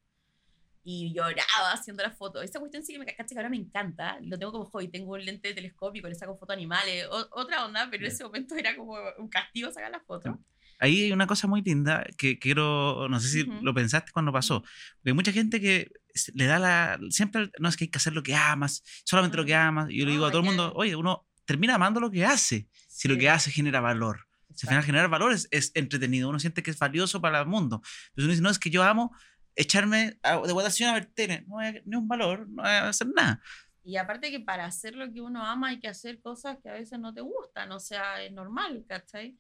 Y lloraba haciendo las fotos. Esa cuestión sí que me cacha que ahora me encanta. Lo tengo como hobby. Tengo un lente telescópico, le saco fotos animales. o- otra onda, pero en ese momento era como un castigo sacar las fotos. Ahí hay una cosa muy linda que quiero, no sé si Ujú. lo pensaste cuando pasó, porque hay mucha gente que le da la, siempre, no es que hay que hacer lo que amas, solamente lo que amas, y yo le digo a todo el mundo, oye, uno termina amando lo que hace, si lo que hace genera valor. Si al final exacto. generar valor es, es entretenido, uno siente que es valioso para el mundo. Pero uno dice, no, es que yo amo echarme a- de votación a ver tele, no hay ni un valor, no a hacer nada. Y aparte que para hacer lo que uno ama hay que hacer cosas que a veces no te gustan, o sea, es normal, ¿cachai?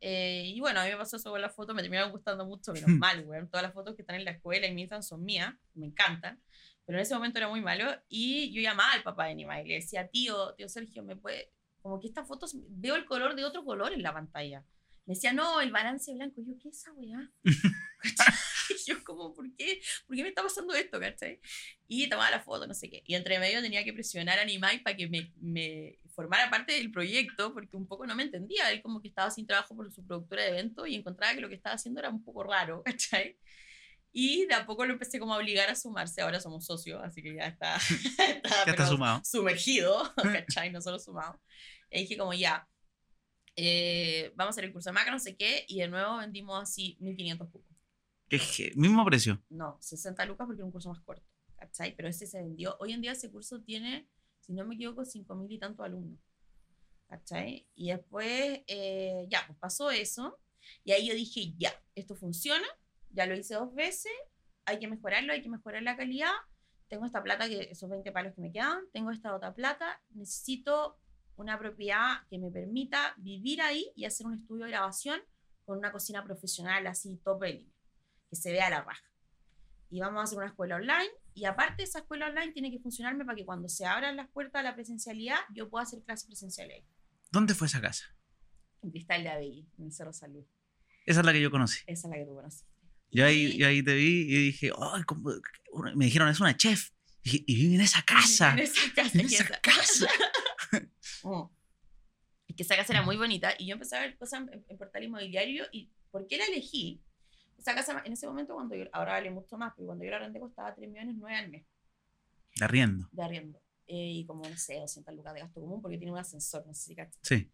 Eh, y bueno, a mí me pasó eso con las fotos, me terminaron gustando mucho, menos mal, weón. Todas las fotos que están en la escuela y mi Instagram son mías, me encantan. Pero en ese momento era muy malo y yo llamaba al papá de Nima y le decía, tío, tío Sergio, ¿me puede...? Como que estas fotos, veo el color de otro color en la pantalla. Me decía, no, el balance blanco. Y yo, ¿qué es esa weá? Yo como, ¿por qué? ¿Por qué me está pasando esto? ¿Cachai? Y tomaba la foto, no sé qué. Y entre medio tenía que presionar a Nimai para que me, me formara parte del proyecto, porque un poco no me entendía. Él como que estaba sin trabajo por su productora de eventos y encontraba que lo que estaba haciendo era un poco raro, ¿cachai? Y de a poco lo empecé como a obligar a sumarse. Ahora somos socios, así que ya está, está, Ya está sumado. sumergido, ¿cachai? No solo sumado. Y dije como ya, eh, vamos a hacer el curso de macro, no sé qué, y de nuevo vendimos así 1500 cupos. Mismo precio. No, 60 lucas porque era un curso más corto, ¿cachai? Pero ese se vendió. Hoy en día ese curso tiene si no me equivoco, 5.000 y tantos alumnos. ¿Cachai? Y después, eh, ya, pues pasó eso. Y ahí yo dije, ya, esto funciona, ya lo hice dos veces, hay que mejorarlo, hay que mejorar la calidad. Tengo esta plata, que esos 20 palos que me quedan, tengo esta otra plata, necesito una propiedad que me permita vivir ahí y hacer un estudio de grabación con una cocina profesional así top de línea, que se vea la raja. Y vamos a hacer una escuela online y aparte esa escuela online tiene que funcionarme para que cuando se abran las puertas a la presencialidad yo pueda hacer clases presenciales. ¿Dónde fue esa casa? En Cristal de Abelli, en el Cerro Salud. Esa es la que yo conocí. Esa es la que tú conociste. Yo ahí, yo ahí te vi y dije, "Ay, ¿cómo?". me dijeron, es una chef. Y, dije, "Y vive en esa casa. En esa casa. En esa casa. Oh. Y que esa casa era muy bonita y yo empecé a ver cosas en, en portal inmobiliario y ¿por qué la elegí? Esa casa en ese momento cuando yo, ahora vale mucho más, pero cuando yo la arrendé costaba 3 millones 9 al mes De arriendo. de arriendo. Eh, y como, no sé, 200 lucas de gasto común porque tiene un ascensor, no sé si cachas. Sí.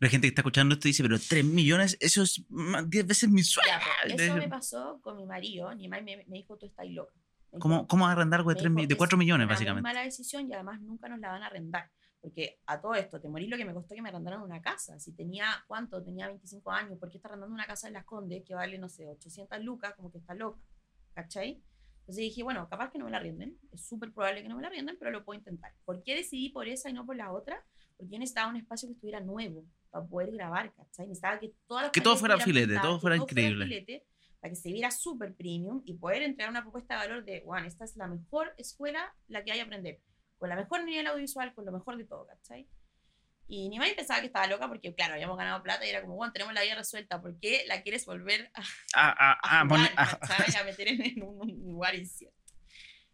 La gente que está escuchando esto dice, pero 3 millones, eso es más- 10 veces mi sueldo. Eso me pasó con mi marido. Mi madre me, me dijo, tú estás loca. Dijo, ¿Cómo, ¿Cómo arrendar algo de, me tres mi- dijo, de "Es 4 millones, una muy básicamente? mala decisión y además nunca nos la van a arrendar. Porque a todo esto, te morí lo que me costó que me arrendaran una casa. Si tenía, ¿cuánto? Tenía 25 años. ¿Por qué está arrendando una casa en Las Condes que vale, no sé, 800 lucas? Como que está loca. ¿Cachai? Entonces dije, bueno, capaz que no me la arrienden. Es súper probable que no me la arrienden, pero lo puedo intentar. ¿Por qué decidí por esa y no por la otra? Porque yo necesitaba un espacio que estuviera nuevo para poder grabar, ¿cachai? Necesitaba que todas las Que todo fuera filete, todo fuera increíble. filete, para que se viera súper premium y poder entregar una propuesta de valor de, bueno, esta es la mejor escuela la que hay a aprender, con la mejor nivel audiovisual, con lo mejor de todo, ¿cachai? Y ni más pensaba que estaba loca porque, claro, habíamos ganado plata y era como, bueno, tenemos la vida resuelta, ¿por qué la quieres volver a, ah, a, ah, jugar, ¿cachai? a meter en, en un, un lugar incierto?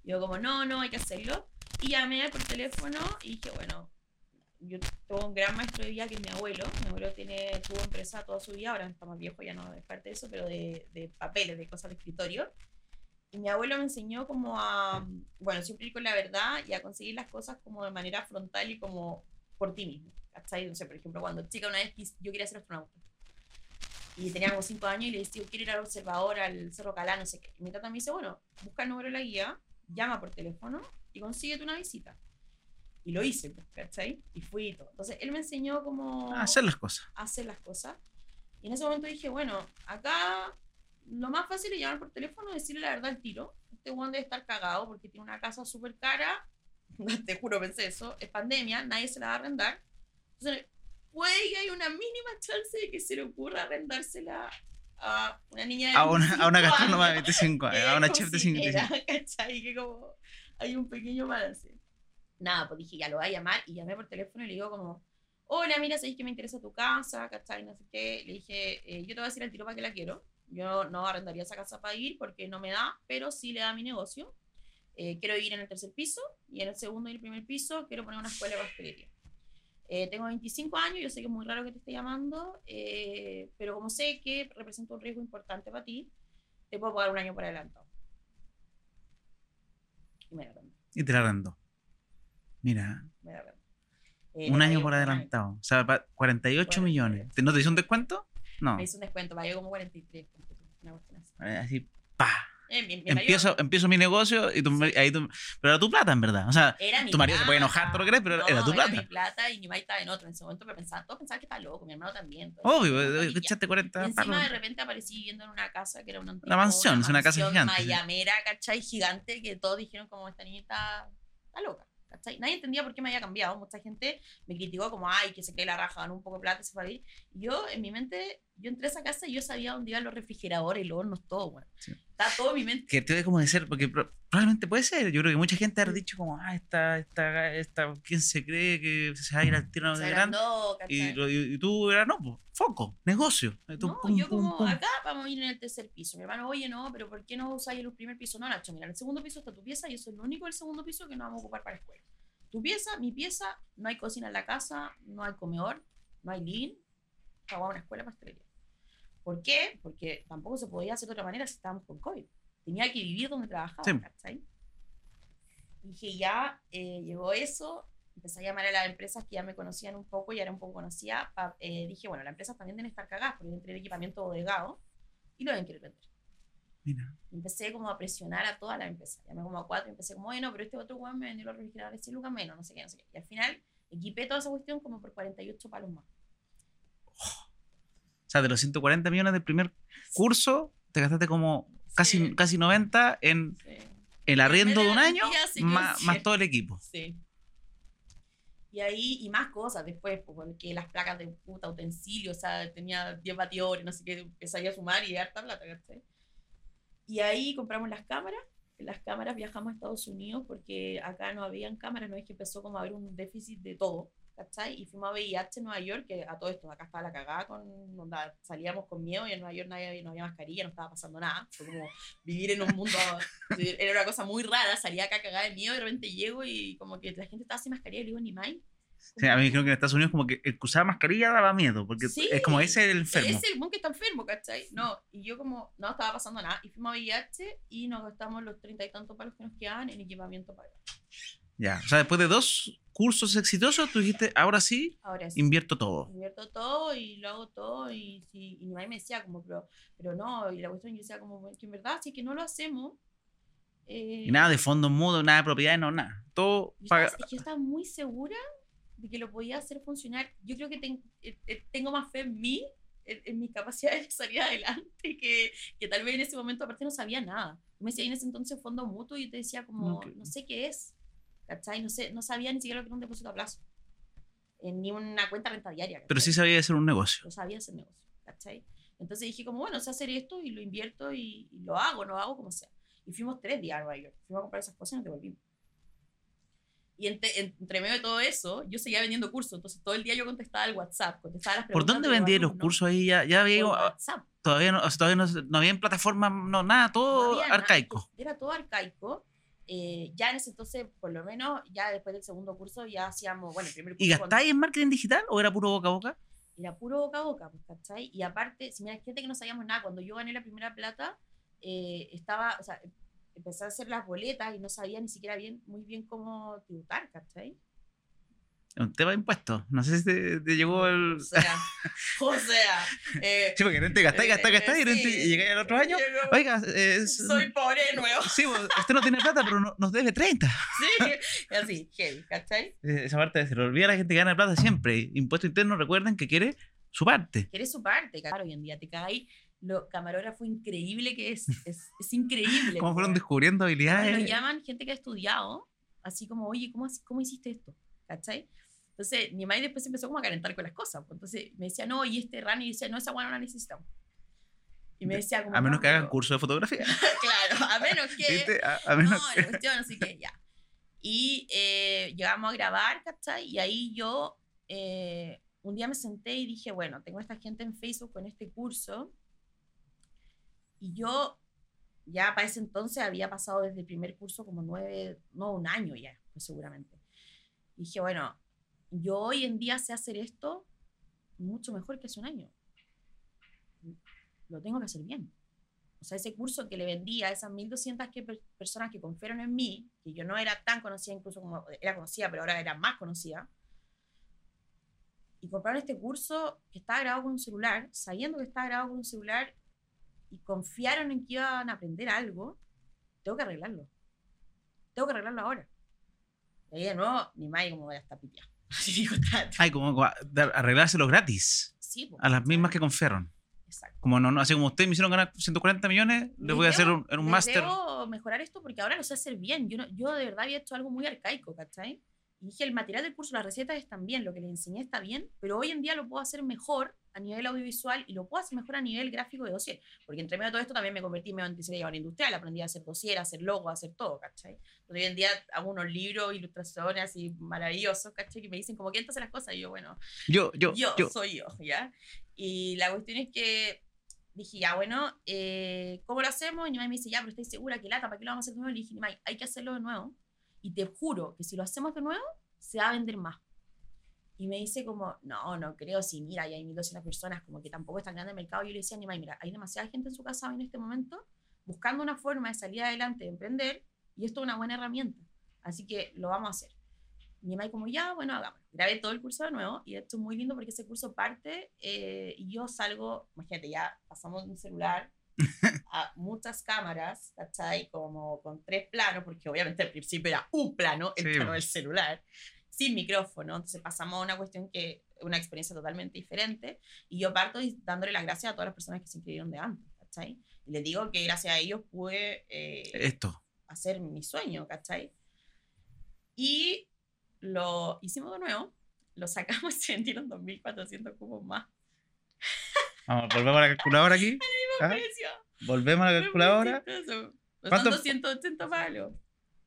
Y yo como, no, no, hay que hacerlo. Y llamé por teléfono y dije, bueno, yo tengo un gran maestro de vida que es mi abuelo. Mi abuelo tiene, tuvo empresa toda su vida, ahora está más viejo, ya no es parte de eso, pero de, de papeles, de cosas de escritorio. Y mi abuelo me enseñó como a, bueno, siempre ir con la verdad y a conseguir las cosas como de manera frontal y como por ti mismo. ¿Cachai? No sé, por ejemplo, cuando chica una vez yo quería ser astronauta. Y tenía como cinco años y le decía, quiero ir al observador, al Cerro Calá, no sé qué. Y mi tata me dice, bueno, busca el número de la guía, llama por teléfono y consíguete una visita. Y lo hice, pues, ¿cachai? Y fui y todo. Entonces, él me enseñó cómo a hacer las cosas. hacer las cosas. Y en ese momento dije, bueno, acá lo más fácil es llamar por teléfono y decirle la verdad al tiro. Este one debe estar cagado porque tiene una casa súper cara. Te juro, pensé eso. Es pandemia, nadie se la va a arrendar. Entonces, puede que haya una mínima chance de que se le ocurra arrendársela a una niña de A una, a una 25 gastrónoma de años 25 años, a una chef de cocinera, 55. ¿cachai? Que como hay un pequeño balance. Nada, pues dije, ya lo voy a llamar y llamé por teléfono y le digo como, hola, mira, sabéis que me interesa tu casa, ¿cachai? No sé qué. Le dije, eh, yo te voy a decir al tiro para qué la quiero. Yo no arrendaría esa casa para ir porque no me da, pero sí le da mi negocio. Eh, quiero vivir en el tercer piso y en el segundo y el primer piso quiero poner una escuela de pastelería. Eh, tengo 25 años, yo sé que es muy raro que te esté llamando, eh, pero como sé que representa un riesgo importante para ti, te puedo pagar un año por adelantado. Y me la arrendó, Y te la arrendó. Mira, arrendó. Eh, un año por adelantado. O sea, pa- 48 millones. ¿Te- ¿No te hizo un descuento? No. Me hizo un descuento, pagué como 43. ponte tú, Una cuestión así. Así, pa. Eh, mi- mi marido- Empiezo, empiezo mi negocio y tú, ahí tú- pero era tu plata, en verdad. O sea, Era tu marido se puede enojar, plata. todo lo que querés, pero era tu plata. Era mi plata y mi mamá estaba en otro en ese momento, pero pensaba, todos pensaban que estaba loco, mi hermano también. obvio, eh, y echaste Y 40 encima palos. de repente aparecí viviendo en una casa que era una, Una mansión, es una casa mansión gigante, sí. Mayamera, ¿cachai? Gigante, que todos dijeron como esta niñita está loca, ¿cachai? Nadie entendía por qué me había cambiado. Mucha gente me criticó como, ay, que se quede la raja, ganó un poco de plata se fue yo, en mi mente, yo entré a esa casa y yo sabía dónde iban los refrigeradores, los hornos, todo, bueno. Sí. Está todo en mi mente. Que te ve como de ser, porque pro- probablemente puede ser. Yo creo que mucha gente ha dicho como, ah, esta, esta, esta, ¿quién se cree que se va a ir al tiro de grande? Y, lo- y- y tú eras, no, pues, foco, negocio. Tú, No, pum, yo como, pum. acá vamos a ir en el tercer piso. Mi hermano, oye, no, pero ¿por qué no usáis el primer piso? No, Nacho, mira, en el segundo piso está tu pieza y eso es lo único del segundo piso que no vamos a ocupar para escuela. Tu pieza, mi pieza, no hay cocina en la casa, no hay comedor, no hay living, vamos a una escuela pastelería. ¿Por qué? Porque tampoco se podía hacer de otra manera si estábamos con COVID. Tenía que vivir donde trabajaba, Sí. ¿cachai? Dije, ya eh, llegó eso, empecé a llamar a las empresas que ya me conocían un poco y era un poco conocida. pa- eh, dije, bueno, las empresas también deben estar cagadas porque deben tener equipamiento bodegado y lo deben querer vender. Mira. Empecé como a presionar a toda la empresa. Llamé como a cuatro y empecé como, bueno, pero este otro weón me vendió los refrigeradores 100 lucas menos, no sé qué, no sé qué. Y al final equipé toda esa cuestión como por 48 palos más. O sea, de los 140 millones del primer curso, te gastaste como casi, Sí. casi 90 en Sí. el arriendo de un año, más, todo el equipo. Sí. Y ahí, y más cosas después, porque las placas de puta utensilios, o sea, tenía 10 batidores, no sé qué, empecé a sumar y harta plata, ¿cachai? Y ahí compramos las cámaras, en las cámaras viajamos a Estados Unidos porque acá no habían cámaras, no es que empezó como a haber un déficit de todo, ¿cachai? Y fuimos a VIH en Nueva York, que a todo esto, acá estaba la cagada, con, onda, salíamos con miedo y en Nueva York nadie, no había mascarilla, no estaba pasando nada, fue como vivir en un mundo, era una cosa muy rara, salía acá cagada de miedo y de repente llego y como que la gente estaba sin mascarilla y le digo, ni más. Sí, a mí creo que en Estados Unidos como que el que usaba mascarilla daba miedo, porque Sí. es como ese el enfermo. Es el mon que está enfermo, ¿cachai? No, y yo como, no estaba pasando nada. Y fuimos a VIH y nos gastamos los treinta y tantos palos que nos quedaban en equipamiento para Ya, o sea, después de dos cursos exitosos, tú dijiste, ahora sí, Ahora sí. invierto todo. Invierto todo y lo hago todo y, si, y mi mamá me decía como, pero, pero no, y la cuestión yo decía como, que en verdad, si es que no lo hacemos... eh, Y nada de fondos mudos, nada de propiedades, no, nada. Todo yo paga. estaba- yo estaba muy segura de que lo podía hacer funcionar. Yo creo que ten- eh, eh, tengo más fe en mí, en, en mis capacidades de salir adelante, que, que tal vez en ese momento aparte no sabía nada. Me decía en ese entonces fondo mutuo y yo te decía como, no sé qué es, ¿cachai? No, sé, no sabía ni siquiera lo que era un depósito a plazo, eh, ni una cuenta renta diaria. Pero sí ¿cachai? sabía hacer un negocio. Lo sabía hacer negocio, ¿cachai? Entonces dije como, bueno, sé hacer esto y lo invierto y, y lo hago, lo hago como sea. Y fuimos tres días a Nueva York, fuimos a comprar esas cosas y nos devolvimos. Y entre, entre medio de todo eso, yo seguía vendiendo cursos, entonces todo el día yo contestaba el WhatsApp, contestaba las ¿Por preguntas dónde de vendí los cursos ahí? Ya, ya había por WhatsApp. todavía no, o sea, todavía no, no había en plataformas, no, nada, No todo nada, arcaico. Era todo arcaico. Eh, ya en ese entonces, por lo menos, ya después del segundo curso, ya hacíamos, bueno, el primer curso ¿Y gastáis en marketing digital o era puro boca a boca? era puro boca a boca, pues, ¿cachai? Y aparte, si mira, gente que no sabíamos nada, cuando yo gané la primera plata, eh, estaba, o sea, empecé a hacer las boletas y no sabía ni siquiera bien, muy bien cómo tributar, ¿cachai? Un tema de impuestos. No sé si te, te llegó el. O sea, o sea, eh, Sí, porque te gastáis, gastáis, eh, gastáis y, de repente sí. llegáis al otro año. Llegó- Oiga, eh, soy pobre de nuevo. sí, usted no tiene plata, pero no- nos debe 30. Sí, y así, heavy, ¿cachai? Eh, Esa parte se le olvida la gente que gana plata siempre. Impuesto interno, recuerden que quiere su parte. Quieres su parte, claro, hoy en día te cae lo camarógrafo increíble que es, es, es increíble. ¿Cómo fueron descubriendo habilidades? Lo llaman gente que ha estudiado, así como, oye, ¿cómo, cómo hiciste esto? ¿Cachai? Entonces, mi madre después empezó como a calentar con las cosas. pues. Entonces, me decía, no, y este run, y decía, no, esa guana no la necesitamos. Y me decía como... A menos "No, que hagan pero-". curso de fotografía. claro, a menos que... A, a no, menos la cuestión, así que ya. Y eh, llegamos a grabar, ¿cachai? Y ahí yo eh, un día me senté y dije, bueno, tengo a esta gente en Facebook con este curso. Y yo ya para ese entonces había pasado desde el primer curso como nueve, no, un año ya, pues seguramente. Y dije, bueno, yo hoy en día sé hacer esto mucho mejor que hace un año. Lo tengo que hacer bien. O sea, ese curso que le vendía a esas 1.200 que per- personas que confiaron en mí, que yo no era tan conocida, incluso como era conocida, pero ahora era más conocida, y compraron este curso que estaba grabado con un celular, sabiendo que estaba grabado con un celular, y confiaron en que iban a aprender algo, tengo que arreglarlo. Tengo que arreglarlo ahora. Y ahí de nuevo, mi madre como ya está pipiá. Ay, como arreglárselo gratis Sí, po, a las mismas que confiaron. Exacto. Como no, no, así como ustedes me hicieron ganar 140 millones, les voy a hacer un, un máster. Debo mejorar esto porque ahora lo sé hacer bien. Yo, no- yo de verdad había hecho algo muy arcaico, ¿cachai? Y dije, el material del curso, las recetas están bien, lo que les enseñé está bien, pero hoy en día lo puedo hacer mejor a nivel audiovisual y lo puedo hacer mejor a nivel gráfico de dossier. Porque entre medio de todo esto también me convertí en diseñador industrial, aprendí a hacer dossier, a hacer logo, a hacer todo, ¿cachai? Entonces, hoy en día hago unos libros, ilustraciones así maravillosos, ¿cachai? Que me dicen como, ¿quién te hace las cosas? Y yo, bueno, Yo, yo, yo, yo. soy yo, ¿ya? Y la cuestión es que dije, ya, bueno, eh, ¿cómo lo hacemos? Y mi mamá me dice, ya, pero estoy segura que lata, ¿para qué lo vamos a hacer de nuevo? Y dije, "Nimai, hay que hacerlo de nuevo. Y te juro que si lo hacemos de nuevo, se va a vender más. Y me dice como, no, no creo, si mira, ya hay 1.200 personas, como que tampoco es tan grande el mercado. Y yo le decía a mira, hay demasiada gente en su casa hoy en este momento buscando una forma de salir adelante, de emprender, y esto es una buena herramienta. Así que lo vamos a hacer. Y mi mamá como, ya, bueno, hagámoslo. Grabé todo el curso de nuevo y esto es muy lindo porque ese curso parte eh, y yo salgo, imagínate, ya pasamos de un celular a muchas cámaras, ¿cachai? Como con tres planos, porque obviamente al principio era un plano, el Sí, plano del celular, sin micrófono. Entonces pasamos a una cuestión que, una experiencia totalmente diferente. Y yo parto dándole las gracias a todas las personas que se inscribieron de antes, ¿cachai? Y les digo que gracias a ellos pude eh, Esto. hacer mi sueño, ¿cachai? Y lo hicimos de nuevo, lo sacamos y se vendieron 2.400 cubos más. Vamos, volvemos a la calculadora aquí. ¿Ah? Precio. Volvemos a la calculadora. Son ¿Cuánto? 280 palos.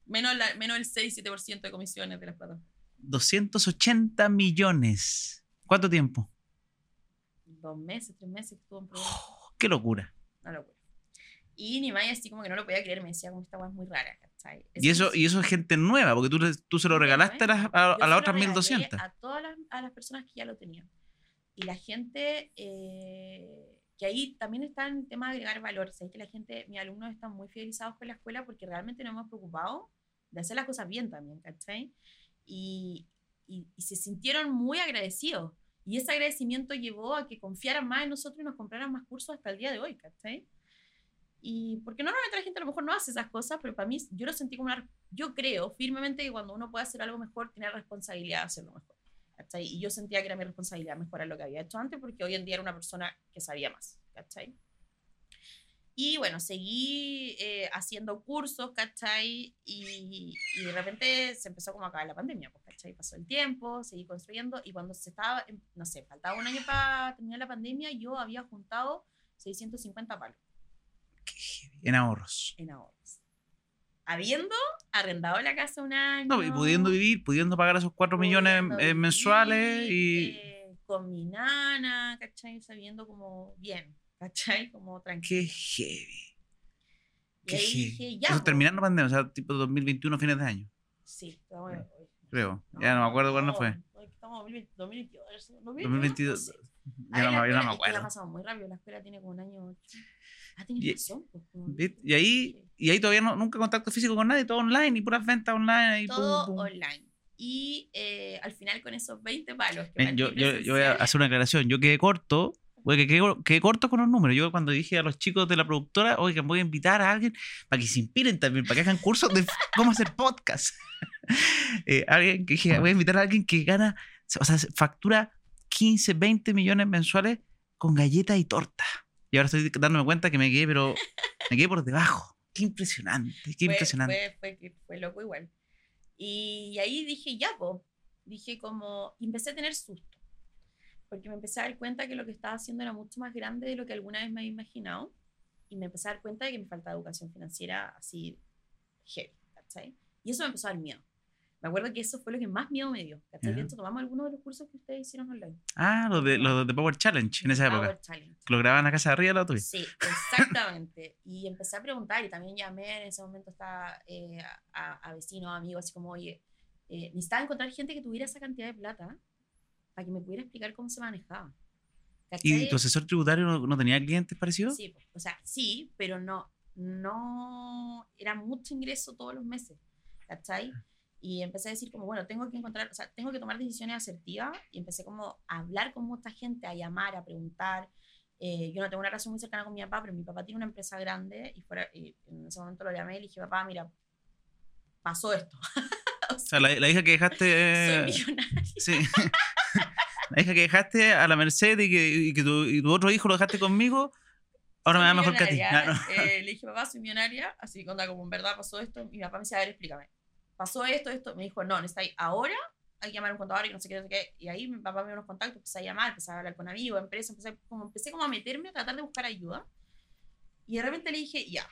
Menos, la- menos el 6-7% de comisiones de las plataformas. 280 millones. ¿Cuánto tiempo? Dos meses, tres meses que estuvo en. Oh, qué locura. Una locura. Y ni más así como que no lo podía creer, me decía como esta weá es muy rara, ¿cachai? Y eso, es- y eso es gente nueva, porque tú, tú se lo regalaste a las, a, a las otras regalé 1200. A todas las, a las personas que ya lo tenían. Y la gente, eh, que ahí también está el tema de agregar valor. Sabéis que la gente, mis alumnos están muy fidelizados con la escuela porque realmente nos hemos preocupado de hacer las cosas bien también, ¿cachai? Y, y, y se sintieron muy agradecidos. Y ese agradecimiento llevó a que confiaran más en nosotros y nos compraran más cursos hasta el día de hoy, ¿cachai? Y porque normalmente la gente a lo mejor no hace esas cosas, pero para mí yo lo sentí como una... Yo creo firmemente que cuando uno puede hacer algo mejor, tiene la responsabilidad de hacerlo mejor. ¿cachai? Y yo sentía que era mi responsabilidad mejorar lo que había hecho antes, porque hoy en día era una persona que sabía más, ¿cachai? Y bueno, seguí eh, haciendo cursos, ¿cachai? Y, y de repente se empezó como a acabar la pandemia, pues, ¿cachai? Pasó el tiempo, seguí construyendo y cuando se estaba, no sé, faltaba un año para terminar la pandemia, yo había juntado 650 palos En ahorros. en ahorros. Habiendo arrendado la casa un año. No, y pudiendo vivir, pudiendo pagar esos 4 millones eh, mensuales y. eh, con mi nana, ¿cachai? Sabiendo como bien, ¿cachai? Como tranquilo. Qué heavy. Y Qué ahí heavy. dije, ya. Eso po. terminando la pandemia, o sea, tipo 2021, fines de año, Sí, estamos en- creo. ya no me acuerdo cuándo fue. hoy Estamos en 2020, 2022, 2022. no sé. Ya Ahí no, la me- ya no me escuela- que la acuerdo. pasamos muy rápido, la escuela tiene como un año. ocho. Ah, Y- tienes razón. pues, como-. Y ahí, y ahí todavía no, nunca contacto físico con nadie, todo online y puras ventas online. Y pum, Todo pum. online. Y eh, al final con esos 20 palos. que Ven, yo, yo, yo voy a hacer una aclaración. Yo quedé corto, porque quedé corto con los números. Yo cuando dije a los chicos de la productora, oigan, voy a invitar a alguien para que se inspiren también, para que hagan cursos de cómo hacer podcast. Eh, alguien que dije, voy a invitar a alguien que gana, o sea, factura 15, 20 millones mensuales con galletas y tortas. Y ahora estoy dándome cuenta que me quedé, pero me quedé por debajo. Qué impresionante, qué fue, impresionante. Fue, fue, fue loco igual. Y ahí dije, ya, po. Dije como, y empecé a tener susto. Porque me empecé a dar cuenta que lo que estaba haciendo era mucho más grande de lo que alguna vez me había imaginado. Y me empecé a dar cuenta de que me faltaba educación financiera así, heavy, ¿cachai? Y eso me empezó a dar miedo. Me acuerdo que eso fue lo que más miedo me dio. ¿cachai? De hecho, tomamos algunos de los cursos que ustedes hicieron online. Ah, los de, los de Power Challenge en esa época. Power Challenge. Lo grababan la casa de arriba de la tuya. Sí, exactamente. y empecé a preguntar y también llamé, en ese momento estaba eh, a, a vecinos, amigos, así como, oye, eh, necesitaba encontrar gente que tuviera esa cantidad de plata para que me pudiera explicar cómo se manejaba. ¿Y ¿Cachai? tu asesor tributario no, no tenía clientes parecidos? Sí, o sea, sí, pero no, no, era mucho ingreso todos los meses, ¿cachai? Y empecé a decir como, bueno, tengo que encontrar, o sea, tengo que tomar decisiones asertivas y empecé como a hablar con mucha gente, a llamar, a preguntar. Eh, yo no tengo una relación muy cercana con mi papá, pero mi papá tiene una empresa grande y, fuera, y en ese momento lo llamé y le dije, papá, mira, pasó esto. O sea, la, la hija que dejaste. eh, Soy millonaria. sí. la hija que dejaste a la merced y que, y que tu, y tu otro hijo lo dejaste conmigo, ahora me Soy da mejor que a ti. Ah, no. Eh, le dije, papá, soy millonaria, así que onda, como en verdad pasó esto. Mi papá me dice, a ver, explícame. Pasó esto, esto. Me dijo, no, necesitáis ahora, hay que llamar a un contador y no sé qué, no sé qué. Y ahí mi papá me dio unos contactos, empecé a llamar, empecé a hablar con amigos, empresas, empecé como, empecé como a meterme, a tratar de buscar ayuda. Y de repente le dije, ya.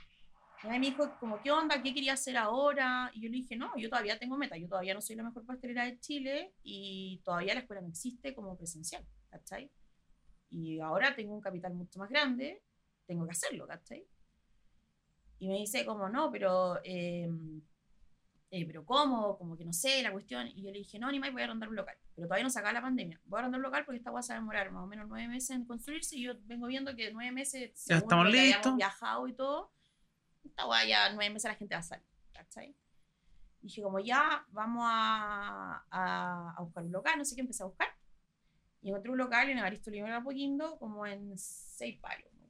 Y me dijo, como, ¿qué onda? ¿Qué quería hacer ahora? Y yo le dije, no, yo todavía tengo meta, yo todavía no soy la mejor pastelera de Chile y todavía la escuela no existe como presencial, ¿cachai? Y ahora tengo un capital mucho más grande, tengo que hacerlo, ¿cachai? Y me dice como, no, pero, eh, eh, pero ¿cómo? Como que no sé, la cuestión. Y yo le dije, no, ni más, voy a arrendar un local. Pero todavía no se acaba la pandemia. Voy a arrendar un local porque esta cosa va a demorar más o menos nueve meses en construirse y yo vengo viendo que nueve meses, Ya según estamos que habíamos listos. viajado y todo, esta guay ya nueve meses la gente va a salir, ¿cachai? Dije como ya, vamos a, a, a buscar un local, no sé qué, empecé a buscar. Y encontré un local en Evaristo Olivera Poquindo como en seis palos. ¿no?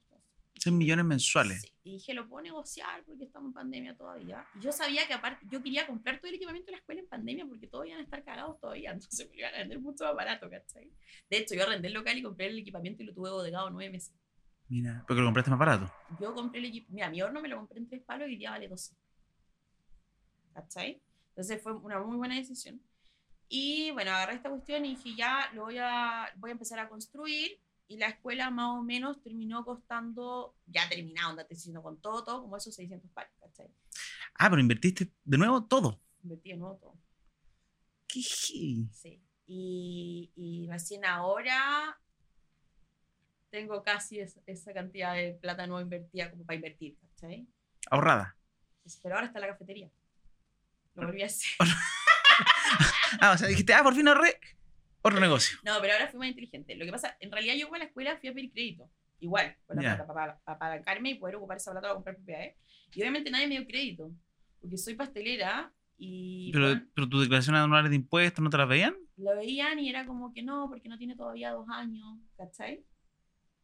6 millones mensuales. Sí, y dije, lo puedo negociar porque estamos en pandemia todavía. Y yo sabía que aparte, yo quería comprar todo el equipamiento de la escuela en pandemia porque todos iban a estar cagados todavía, entonces me lo iban a vender mucho más barato, ¿cachai? De hecho, yo arrendé el local y compré el equipamiento y lo tuve bodegado nueve meses. Mira, porque lo compraste más barato. Yo compré el equipo, mira, mi horno me lo compré en tres palos y ya vale 12. ¿Cachai? Entonces fue una muy buena decisión. Y bueno, agarré esta cuestión y dije, ya lo voy a, voy a empezar a construir. Y la escuela más o menos terminó costando, ya terminado, andate diciendo con todo, todo, como esos 600 palos, ¿cachai? Ah, pero invertiste de nuevo todo. Invertí de nuevo todo. ¿Qué? Sí. Y, y recién ahora tengo casi es- esa cantidad de plata no invertida como para invertir, ¿cachai? Ahorrada. Pero ahora está la cafetería. Lo volví a hacer. Ah, o sea, dijiste, ah, por fin ahorré. Otro negocio. No, pero ahora fui más inteligente. Lo que pasa, en realidad yo a la escuela fui a pedir crédito. Igual, con la plata para, para apalancarme y poder ocupar esa plata para comprar propiedades. Y obviamente nadie me dio crédito. Porque soy pastelera y Pero, bueno, pero tus declaraciones anuales de impuestos no te las veían. lo veían y era como que no, porque no tiene todavía dos años, ¿cachai?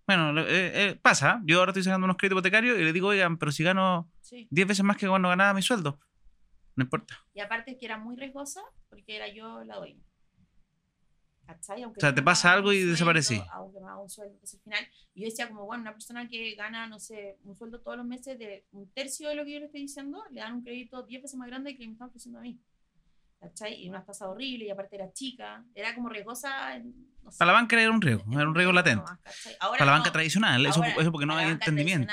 Bueno, eh, eh, pasa. Yo ahora estoy sacando unos créditos hipotecarios y le digo, oigan, pero si gano Sí. 10 veces más que cuando ganaba mi sueldo. No importa. Y aparte que era muy riesgosa porque era yo la dueña. ¿Cachai? Aunque O sea, te pasa algo y sueldo, desaparecí. Aunque me daba un sueldo. Entonces al final, yo decía como, bueno, una persona que gana, no sé, un sueldo todos los meses de un tercio de lo que yo le estoy diciendo, le dan un crédito 10 veces más grande que me están ofreciendo a mí. ¿Cachai? Y una tasa horrible y aparte era chica. Era como riesgosa. No sé, Para la banca era un riesgo, era un riesgo latente. Ahora Para la no. banca tradicional, eso, Ahora, eso porque no hay entendimiento.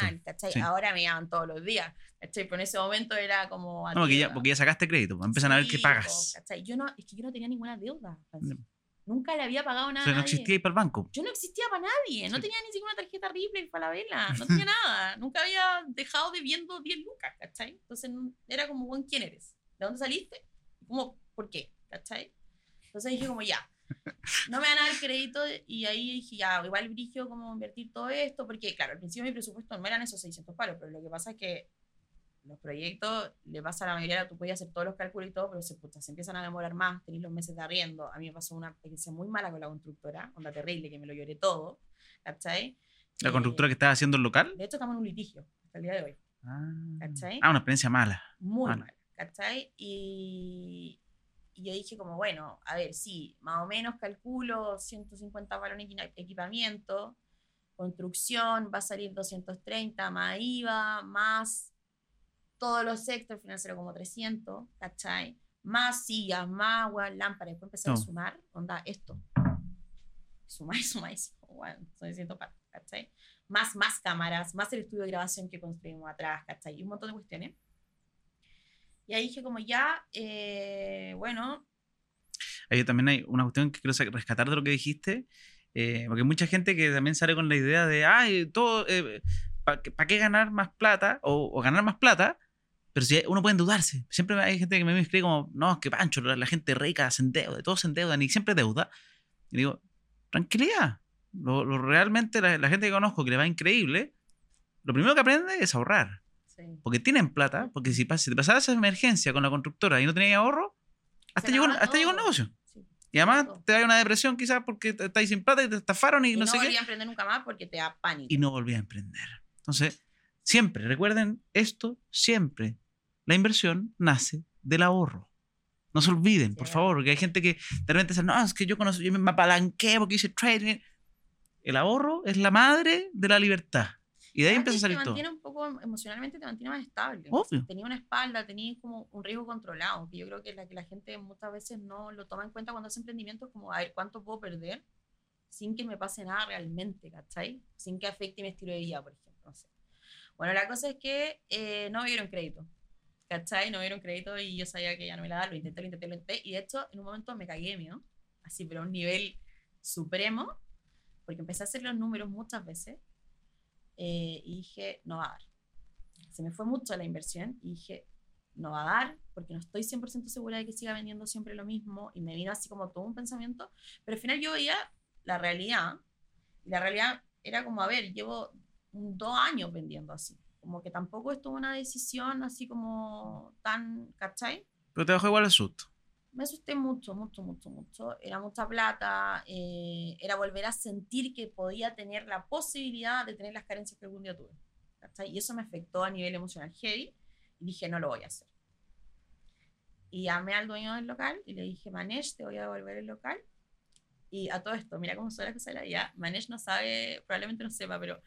Sí. Ahora me llaman todos los días. ¿cachai? Pero en ese momento era como. No, porque ya, porque ya sacaste crédito, pues, empiezan a ver qué Sí, pagas. Yo no, es que yo no tenía ninguna deuda. Nunca le había pagado O nada. sea, a no existía ahí para el banco. Yo no existía para nadie. No Sí. tenía ni siquiera una tarjeta Ripley para la vela. No tenía nada. Nunca había dejado debiendo 10 lucas, ¿cachai? Entonces era como, ¿quién eres? ¿De dónde saliste? ¿Cómo? ¿Por qué? ¿cachai? Entonces dije como, ya. No me van a dar crédito y ahí dije, ya, igual brigio cómo invertir todo esto, porque claro, al principio mi presupuesto no eran esos 600 palos, pero lo que pasa es que los proyectos, le pasa a la mayoría, tú podías hacer todos los cálculos y todo, pero se, puta, se empiezan a demorar más, tenéis los meses de arriendo. A mí me pasó una experiencia muy mala con la constructora, onda terrible, que me lo lloré todo, ¿cachai? La Eh, constructora que estaba haciendo el local. De hecho, estamos en un litigio hasta el día de hoy, Ah, ¿cachai? Ah, una experiencia mala. muy Vale. mal, ¿cachai? Y, y yo dije como, bueno, a ver, sí, más o menos calculo 150 balones de equipamiento, construcción va a salir 230 más IVA, más todos los sectores financieros como 300, ¿cachai? Más sillas, más weón, lámparas, después empecé No. a sumar, onda, esto. Sumar y sumar sumar, son 600 palos, ¿cachai? Más, más cámaras, más el estudio de grabación que construimos atrás, ¿cachai? Y un montón de cuestiones. Y ahí dije como ya, eh, bueno, Ahí también hay una cuestión que quiero rescatar de lo que dijiste, eh, porque hay mucha gente que también sale con la idea de, ay, todo, ¿para qué ganar más plata o, o ganar más plata? Pero si uno puede endeudarse. Siempre hay gente que me escribe como, no, es que Pancho, la, la gente rica se endeuda, todos se endeudan y siempre deuda. Y digo, tranquilidad. Lo, lo realmente la, la gente que conozco que le va increíble, lo primero que aprende es ahorrar. Sí. Porque tienen plata, porque si, si te pasaba esa emergencia con la constructora y no tenías ahorro, hasta, llegó, hasta llegó el negocio. Sí. Y además te da una depresión quizás porque estáis sin plata y te estafaron y, Y no, no, sé volví qué. a emprender nunca más porque te da pánico. Y no volví a emprender. Entonces, siempre, recuerden esto, siempre. La inversión nace del ahorro. No se olviden, Sí, por favor, porque hay gente que de repente dice, no, es que yo conozco, yo me apalanqué porque hice trading. El ahorro es la madre de la libertad. Y de ahí Aparte empieza a salir te todo. mantiene un poco emocionalmente, te mantiene más estable. Obvio. Tenía una espalda, tenía como un riesgo controlado, que yo creo que es la que la gente muchas veces no lo toma en cuenta cuando hace emprendimientos, como a ver cuánto puedo perder sin que me pase nada realmente, ¿cachai? Sin que afecte mi estilo de vida, por ejemplo. No sé. Bueno, la cosa es que eh, no me dieron crédito, ¿cachai? No me dieron crédito y yo sabía que ya no me la daban, lo intenté, lo intenté, lo intenté, y de hecho en un momento me cagué miedo, así, pero a un nivel supremo, porque empecé a hacer los números muchas veces eh, y dije, no va a dar. Se me fue mucho la inversión y dije, no va a dar porque no estoy 100% segura de que siga vendiendo siempre lo mismo y me vino así como todo un pensamiento, pero al final yo veía la realidad y la realidad era como, a ver, llevo dos años vendiendo así, como que tampoco esto es una decisión así como tan, ¿cachai? Pero te bajó igual el susto. Me asusté mucho, mucho, mucho, mucho. Era mucha plata, eh, era volver a sentir que podía tener la posibilidad de tener las carencias que algún día tuve. ¿cachai? Y eso me afectó a nivel emocional heavy y dije, no lo voy a hacer. Y llamé al dueño del local y le dije, Manesh, te voy a devolver el local. Y a todo esto, mira cómo son las cosas de la vida. Manesh no sabe, probablemente no sepa, pero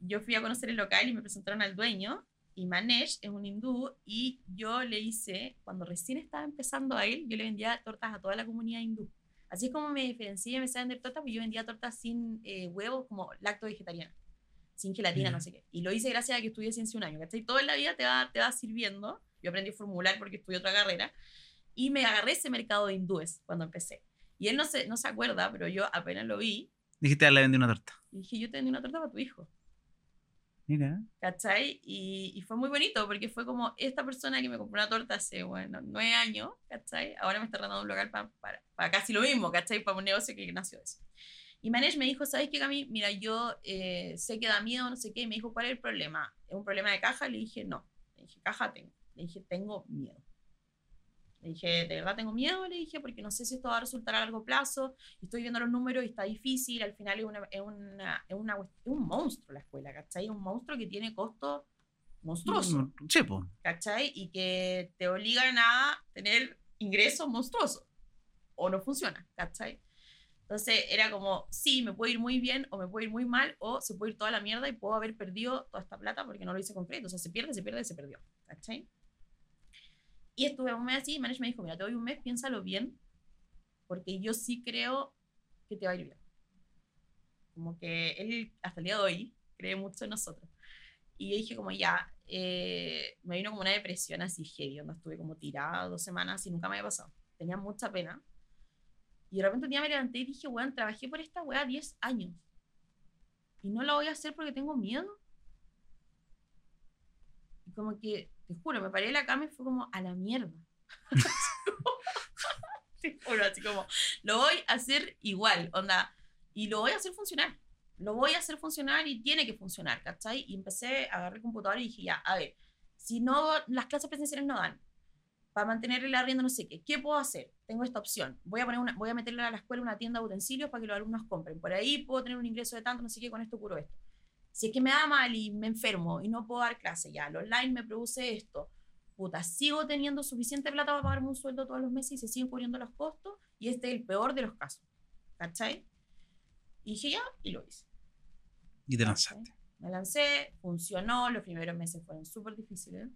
yo fui a conocer el local y me presentaron al dueño. Y Manesh es un hindú y yo le hice, cuando recién estaba empezando a él, yo le vendía tortas a toda la comunidad hindú. Así es como me diferencié y me a vender tortas, porque yo vendía tortas sin eh, huevos, como lacto vegetariana, sin gelatina, no sé qué. Y lo hice gracias a que estudié ciencia un año, ¿cachai? Todo en la vida te va, te va sirviendo. Yo aprendí a formular porque estudié otra carrera. Y me agarré ese mercado de hindúes cuando empecé. Y él no se, no se acuerda, pero yo apenas lo vi. Dijiste, le vendí una torta. Y dije, yo te vendí una torta para tu hijo. Mira. ¿Cachai? Y, y, fue muy bonito porque fue como esta persona que me compró una torta hace, bueno, nueve años, ¿cachai? Ahora me está rentando un local para, para, para, casi lo mismo, ¿cachai? Para un negocio que nació eso. Y Manesh me dijo, ¿sabes qué, Cami? Mira, yo eh, sé que da miedo, no sé qué. Y me dijo, ¿cuál es el problema? ¿Es un problema de caja? Le dije, no. Le dije, caja tengo. Le dije, tengo miedo. Le dije, de verdad tengo miedo, le dije, porque no sé si esto va a resultar a largo plazo. Estoy viendo los números y está difícil. Al final es, una, es, una, es, una, es un monstruo la escuela, ¿cachai? Un monstruo que tiene costo monstruoso. Chepo. Mm, ¿cachai? Y que te obligan a tener ingresos monstruosos. O no funciona, ¿cachai? Entonces era como, sí, me puede ir muy bien o me puede ir muy mal o se puede ir toda la mierda y puedo haber perdido toda esta plata porque no lo hice con crédito. O sea, se pierde, se pierde, se perdió. ¿Cachai? Y estuve un mes así y Manesh me dijo, mira, te doy un mes, piénsalo bien, porque yo sí creo que te va a ir bien. Como que él, hasta el día de hoy, cree mucho en nosotros. Y yo dije como, ya, eh, me vino como una depresión así heavy, donde estuve como tirada dos semanas y nunca me había pasado. Tenía mucha pena. Y de repente un día me levanté y dije, weón, trabajé por esta weá 10 años. Y no la voy a hacer porque tengo miedo. Como que te juro, me paré de la cama y fue como a la mierda. te juro, así como, lo voy a hacer igual, onda, y lo voy a hacer funcionar. Lo voy a hacer funcionar y tiene que funcionar, ¿cachai? Y empecé a agarrar el computador y dije, ya, a ver, si no, las clases presenciales no dan, para mantener el arriendo no sé qué, ¿qué puedo hacer? Tengo esta opción. Voy a, poner una, voy a meterle a la escuela una tienda de utensilios para que los alumnos compren. Por ahí puedo tener un ingreso de tanto, no sé qué, con esto curo esto si es que me da mal y me enfermo y no puedo dar clase, ya, el online me produce esto, puta, sigo teniendo suficiente plata para pagarme un sueldo todos los meses y se siguen cubriendo los costos y este es el peor de los casos, ¿cachai? Y dije ya, y lo hice. Y te lanzaste. Me lancé, funcionó, los primeros meses fueron súper difíciles,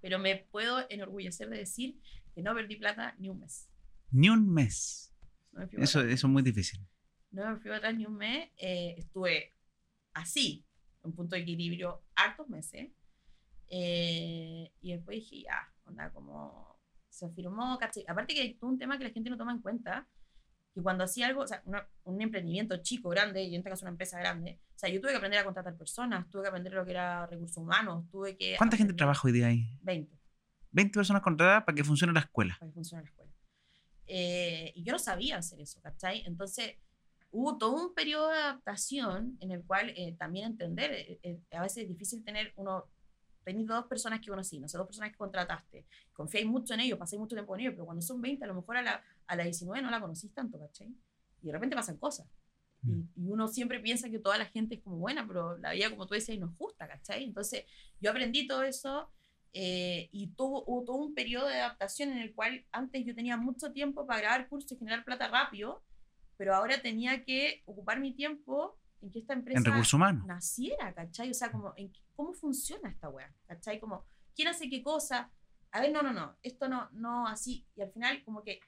pero me puedo enorgullecer de decir que no perdí plata ni un mes. Ni un mes. eso, eso es muy difícil. No me fui atrás ni un mes. Eh, estuve así, un punto de equilibrio, hartos meses. Eh, y después dije, ya, onda, como se afirmó, ¿cachai? Aparte que hay un tema que la gente no toma en cuenta, que cuando hacía algo, o sea, un emprendimiento chico, grande, y en este caso una empresa grande, o sea, yo tuve que aprender a contratar personas, tuve que aprender lo que era recursos humanos, tuve que... ¿Cuánta gente trabaja hoy día ahí? 20. 20 personas contratadas para que funcione la escuela. Para que funcione la escuela. Eh, y yo no sabía hacer eso, ¿cachai? Entonces, hubo todo un periodo de adaptación en el cual eh, también entender, eh, eh, a veces es difícil tener uno, tenéis dos personas que conocí, no sé, dos personas que contrataste, confiáis mucho en ellos, pasáis mucho tiempo con ellos, pero cuando son 20, a lo mejor a la, a la 19 no la conocís tanto, ¿cachai? Y de repente pasan cosas. Y, mm. y, uno siempre piensa que toda la gente es como buena, pero la vida, como tú decías, no es justa, ¿cachai? Entonces, yo aprendí todo eso y tuvo, hubo todo un periodo de adaptación en el cual antes yo tenía mucho tiempo para grabar cursos y generar plata rápido, pero ahora tenía que ocupar mi tiempo en que esta empresa en recursos humanos. naciera, ¿cachai? O sea, como, en, ¿cómo funciona esta web? ¿Cachai? Como, ¿quién hace qué cosa? A ver, no, no, no, esto no, no, así. Y al final, como que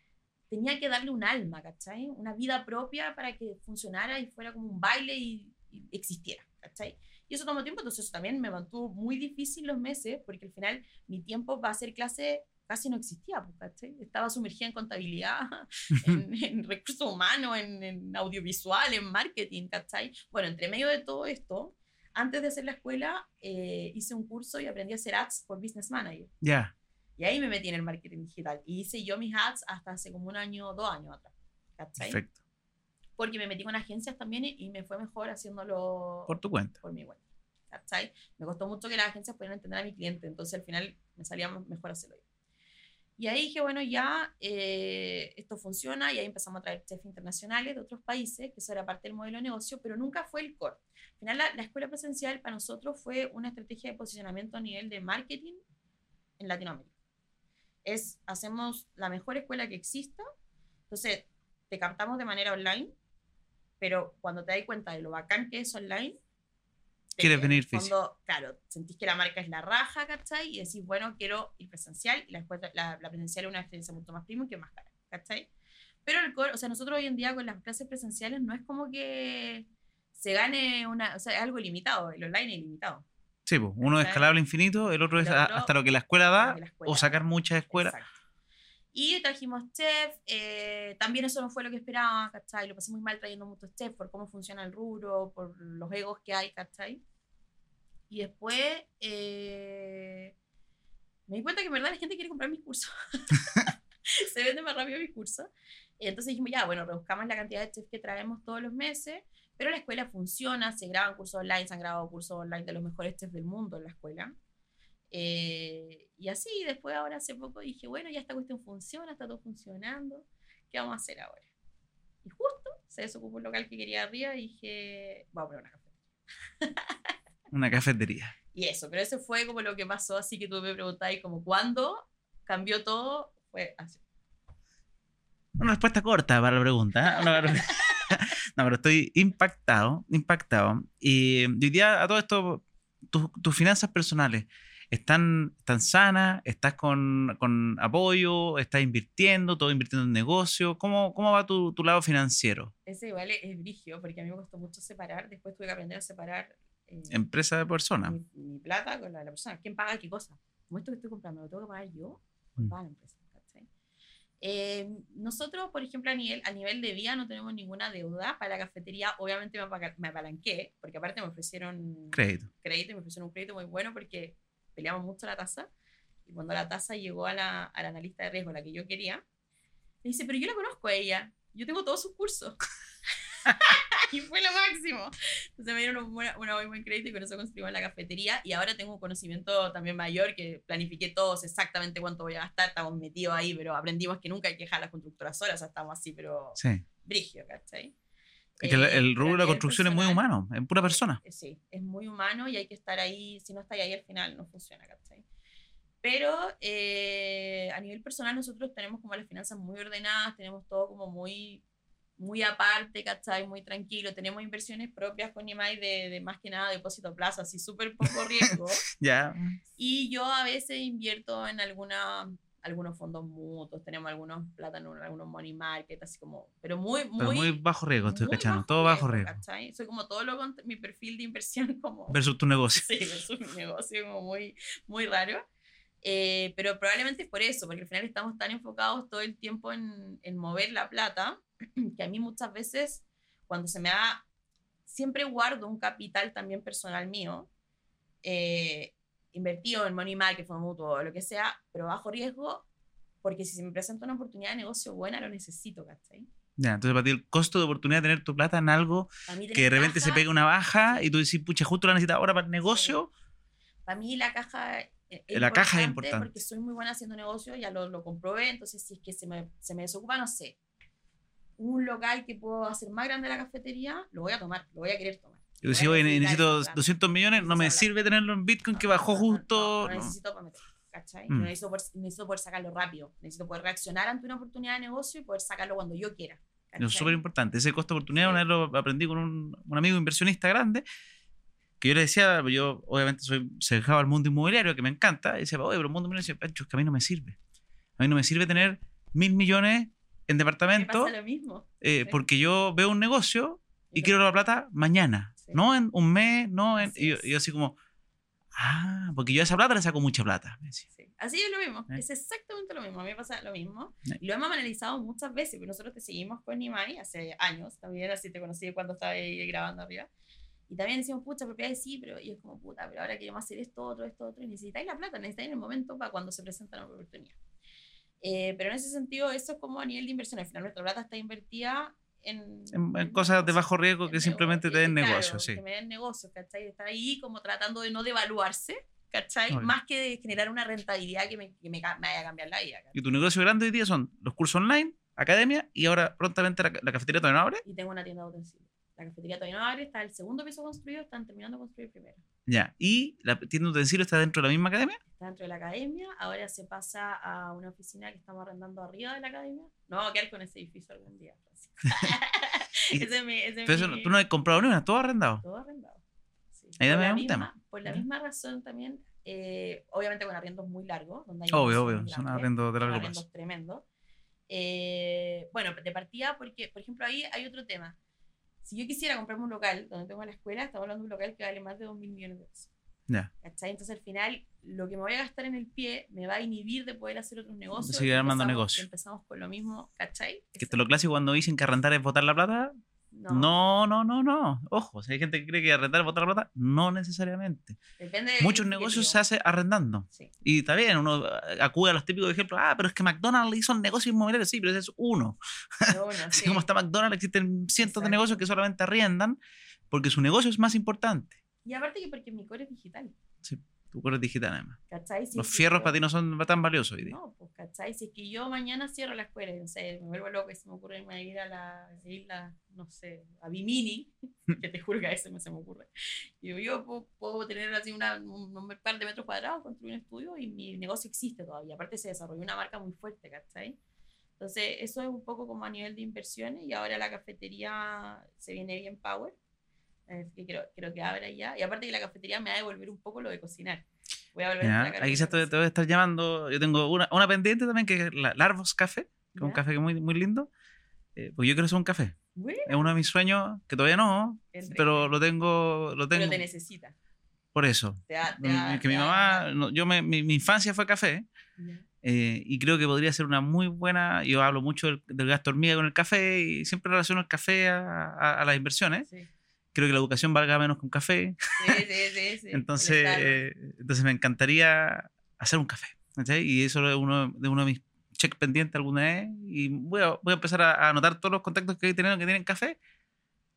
tenía que darle un alma, ¿cachai? Una vida propia para que funcionara y fuera como un baile y, y existiera, ¿cachai? Y eso tomó tiempo, entonces eso también me mantuvo muy difícil los meses, porque al final mi tiempo va a ser clase casi no existía, pues, Estaba sumergida en contabilidad, en, recursos humanos, en, audiovisual, en marketing, ¿cachai? Bueno, entre medio de todo esto, antes de hacer la escuela, eh, hice un curso y aprendí a hacer ads por Business Manager. Ya. Y ahí me metí en el marketing digital. Y hice yo mis ads hasta hace como un año o dos años atrás, ¿cachai? Perfecto. Porque me metí con agencias también y me fue mejor haciéndolo... Por tu cuenta. Por mi cuenta. ¿cachai? Me costó mucho que las agencias pudieran entender a mi cliente, entonces al final me salía mejor hacerlo yo. Y ahí dije, bueno, ya eh, esto funciona y ahí empezamos a traer chefs internacionales de otros países, que eso era parte del modelo de negocio, pero nunca fue el core. Al final, la, la escuela presencial para nosotros fue una estrategia de posicionamiento a nivel de marketing en Latinoamérica. Es, hacemos la mejor escuela que exista, entonces te captamos de manera online, pero cuando te das cuenta de lo bacán que es online, Quieres venir fondo, Claro, sentís que la marca es la raja, ¿cachai? Y decís, bueno, quiero ir presencial, y la, la, la presencial es una experiencia mucho más premium que más cara, ¿cachai? Pero el core, o sea, nosotros hoy en día con las clases presenciales no es como que se gane una, o sea, es algo limitado, el online es ilimitado. Sí, pues, uno es escalable infinito, el otro es otro, hasta lo que la escuela da la escuela o sacar muchas escuelas. Exacto. Y trajimos chef, eh, también eso no fue lo que esperaba, ¿cachai? Lo pasé muy mal trayendo muchos chefs por cómo funciona el rubro, por los egos que hay, ¿cachai? Y después eh, me di cuenta que en verdad la gente quiere comprar mis cursos. Se vende más rápido mis cursos. Entonces dijimos, ya, bueno, rebuscamos la cantidad de chefs que traemos todos los meses, pero la escuela funciona, se graban cursos online, se han grabado cursos online de los mejores chefs del mundo en la escuela. Eh, y así, después ahora hace poco dije, bueno, ya esta cuestión funciona, está todo funcionando, ¿qué vamos a hacer ahora? Y justo se desocupó un local que quería arriba y dije, vamos a poner una cafetería. Una cafetería. Y eso, pero eso fue como lo que pasó, así que tú me preguntabas, como cuándo cambió todo, fue así. Una respuesta corta para la pregunta. ¿eh? No, pero estoy impactado, impactado. Y hoy día a todo esto, tus, tus finanzas personales, ¿están, están sanas? ¿Estás con, con apoyo? ¿Estás invirtiendo? ¿Todo invirtiendo en negocio? ¿Cómo, cómo va tu, tu lado financiero? Ese igual es, es brigio, porque a mí me costó mucho separar, después tuve que aprender a separar eh, Empresa de persona. mi, mi plata con la de la persona. ¿Quién paga qué cosa? Como esto que estoy comprando, ¿lo tengo que pagar yo? ¿O lo Mm. paga la empresa? Eh, nosotros, por ejemplo, a nivel, a nivel de vida no tenemos ninguna deuda. Para la cafetería, obviamente me, apalanqué, porque aparte me ofrecieron Crédito. crédito y me ofrecieron un crédito muy bueno porque peleamos mucho la tasa. Y cuando la tasa llegó a la, a la analista de riesgo, la que yo quería, me dice, pero yo la conozco a ella, yo tengo todos sus cursos. y fue lo máximo. Entonces me dieron un, buena- una muy buen crédito y con eso construimos la cafetería. Y ahora tengo un conocimiento también mayor que planifiqué todos exactamente cuánto voy a gastar. Estamos metidos ahí, pero aprendimos que nunca hay que dejar a las constructoras solas. O sea, estamos así, pero Sí. brigio, ¿cachai? Es que el, el rubro de la construcción es muy personal, humano, es pura persona. eh, Sí, es muy humano y hay que estar ahí. Si no está ahí al final, no funciona, ¿cachai? Pero eh, a nivel personal, nosotros tenemos como las finanzas muy ordenadas, tenemos todo como muy, muy aparte, ¿cachai? Muy tranquilo. Tenemos inversiones propias con IMAI de, de más que nada depósito a plazo, así súper poco riesgo. Ya. y yo a veces invierto en alguna algunos fondos mutuos, tenemos algunos un- algunos money market, así como, pero muy, muy, Pero muy bajo riesgo, estoy cachando. Todo bajo riesgo. ¿cachai? Soy como todo lo contra- mi perfil de inversión como Versus tu negocio. sí, es un negocio como muy, muy raro. Eh, pero probablemente es por eso, porque al final estamos tan enfocados todo el tiempo en, en mover la plata, que a mí muchas veces, cuando se me da, siempre guardo un capital también personal mío, eh, invertido en money market, fondo mutuo, o lo que sea, pero bajo riesgo, porque si se me presenta una oportunidad de negocio buena, lo necesito, ¿cachai? Ya, entonces para ti el costo de oportunidad de tener tu plata en algo que de repente se pega una baja y tú decís, pucha, justo la necesitas ahora para el negocio. Para mí la caja es es La caja es importante. porque soy muy buena haciendo negocio, ya lo, lo comprobé, entonces si es que se me, se me desocupa, no sé, un local que puedo hacer más grande la cafetería, lo voy a tomar, lo voy a querer tomar. Y tú Lo decís, voy a oye, necesito esa plata. 200 millones, no me sirve tenerlo en Bitcoin que bajó justo. No, necesito para meter, ¿cachai? Mm. Necesito, poder, necesito poder sacarlo rápido, necesito poder reaccionar ante una oportunidad de negocio y poder sacarlo cuando yo quiera. Eso es ¿cachai? súper importante. Ese costo de oportunidad, Sí. una vez lo aprendí con un, un amigo inversionista grande, que yo le decía, yo obviamente soy cercado al mundo inmobiliario, que me encanta, y decía, oye, pero el mundo inmobiliario, Pancho, es que a mí no me sirve. A mí no me sirve tener mil millones en Me departamento, pasa lo mismo. eh, sí. porque yo veo un negocio y quiero la plata mañana, Sí. no en un mes, no en... Así Y yo, yo así como, ah, porque yo a esa plata le saco mucha plata. me decía. Sí. Así es lo mismo, ¿Eh? es exactamente lo mismo. A mí me pasa lo mismo. ¿Eh? Lo hemos analizado muchas veces, pero nosotros te seguimos con Nimai hace años también, así te conocí cuando estaba ahí grabando arriba. Y también decimos, pucha, propiedades sí, pero y es como, puta, pero ahora queremos hacer esto, otro, esto, otro, y necesitáis la plata, necesitáis el momento para cuando se presenta la oportunidad. Eh, pero en ese sentido, eso es como a nivel de inversión. Al final, nuestra plata está invertida en, En, en cosas de bajo riesgo que simplemente te den claro, negocio, sí. Que me den negocio, ¿cachai? Estar ahí como tratando de no devaluarse, ¿cachai? Obvio. Más que de generar una rentabilidad que me, que me, me vaya a cambiar la vida. ¿cachai? Y tu negocio grande hoy día son los cursos online, academia y ahora prontamente la, la cafetería todavía no abre. Y tengo una tienda de utensilios. La cafetería todavía no abre, está el segundo piso construido, están terminando de construir el primero. Ya. Y la tienda de utensilios está dentro de la misma academia. Está dentro de la academia, ahora se pasa a una oficina que estamos arrendando arriba de la academia. No vamos a quedar con ese edificio algún día. Francisco. Y- ese es mi, ese es Pero eso mi- no- tú no has comprado ni una, todo arrendado. Todo arrendado. Sí. Ahí es un misma, tema. por la misma razón también, eh, obviamente con arriendos muy largos. Donde hay Obvio, obvio. Son arrendos de largo arriendos plazo. tremendos. Eh, bueno, de partida, porque, por ejemplo, ahí hay otro tema. Si yo quisiera comprarme un local donde tengo la escuela, estamos hablando de un local que vale más de 2 mil millones de pesos. ¿Cachai? Entonces, al final, lo que me voy a gastar en el pie me va a inhibir de poder hacer otros negocios. Seguir armando empezamos- negocio. y Empezamos con lo mismo, ¿cachai? Que esto es lo clásico cuando dicen que arrendar es botar la plata. No, no, no, no. Ojo, si hay gente que cree que arrendar es botar la plata, no necesariamente. Depende Muchos negocios se hace arrendando. Sí. Y está bien, uno acude a los típicos ejemplos. Ah, pero es que McDonald's hizo un negocio inmobiliario. Sí, pero ese es uno. Bueno, Así sí. como está McDonald's, existen cientos de Exacto. negocios que solamente arriendan porque su negocio es más importante. Y aparte que porque mi core es digital. Tu core es digital, además. ¿Cachai? Los fierros para ti no son tan valiosos hoy día. No, pues, ¿cachai? Si es que yo mañana cierro la escuela, no sé, me vuelvo loco y se me ocurre ir a la isla, no sé, a Bimini, que te juro que a veces me se me ocurre. Y yo, yo puedo, puedo tener así una, un, un par de metros cuadrados, construir un estudio y mi negocio existe todavía. Aparte se desarrolló una marca muy fuerte, ¿cachai? Entonces, eso es un poco como a nivel de inversiones y ahora la cafetería se viene bien power. Así que creo, creo que abra ya. Y aparte que la cafetería me va a devolver un poco lo de cocinar. Voy a volver Ya, a Ahí quizás te, cocinar. te voy a estar llamando. Yo tengo una, una pendiente también que es la Larvos Café, que es un ¿Ya? café que muy, muy lindo. Eh, pues yo quiero hacer un café. Bueno, Es uno de mis sueños, que todavía no, pero lo tengo, lo tengo Pero te necesita. por eso. Te da- te Mm, da- que mi te da- mamá, no, yo me- mi, mi infancia fue café Ya. eh, y creo que podría ser una muy buena. Yo hablo mucho del, del gasto hormiga con el café y siempre relaciono el café a, a- a las inversiones. Sí. Creo que la educación valga menos que un café. Sí, sí, sí, sí. Entonces, eh, entonces me encantaría hacer un café. ¿cachai? Y eso es uno de uno de mis check pendientes alguna vez. Y voy a, voy a empezar a, a anotar todos los contactos que tenido que tienen café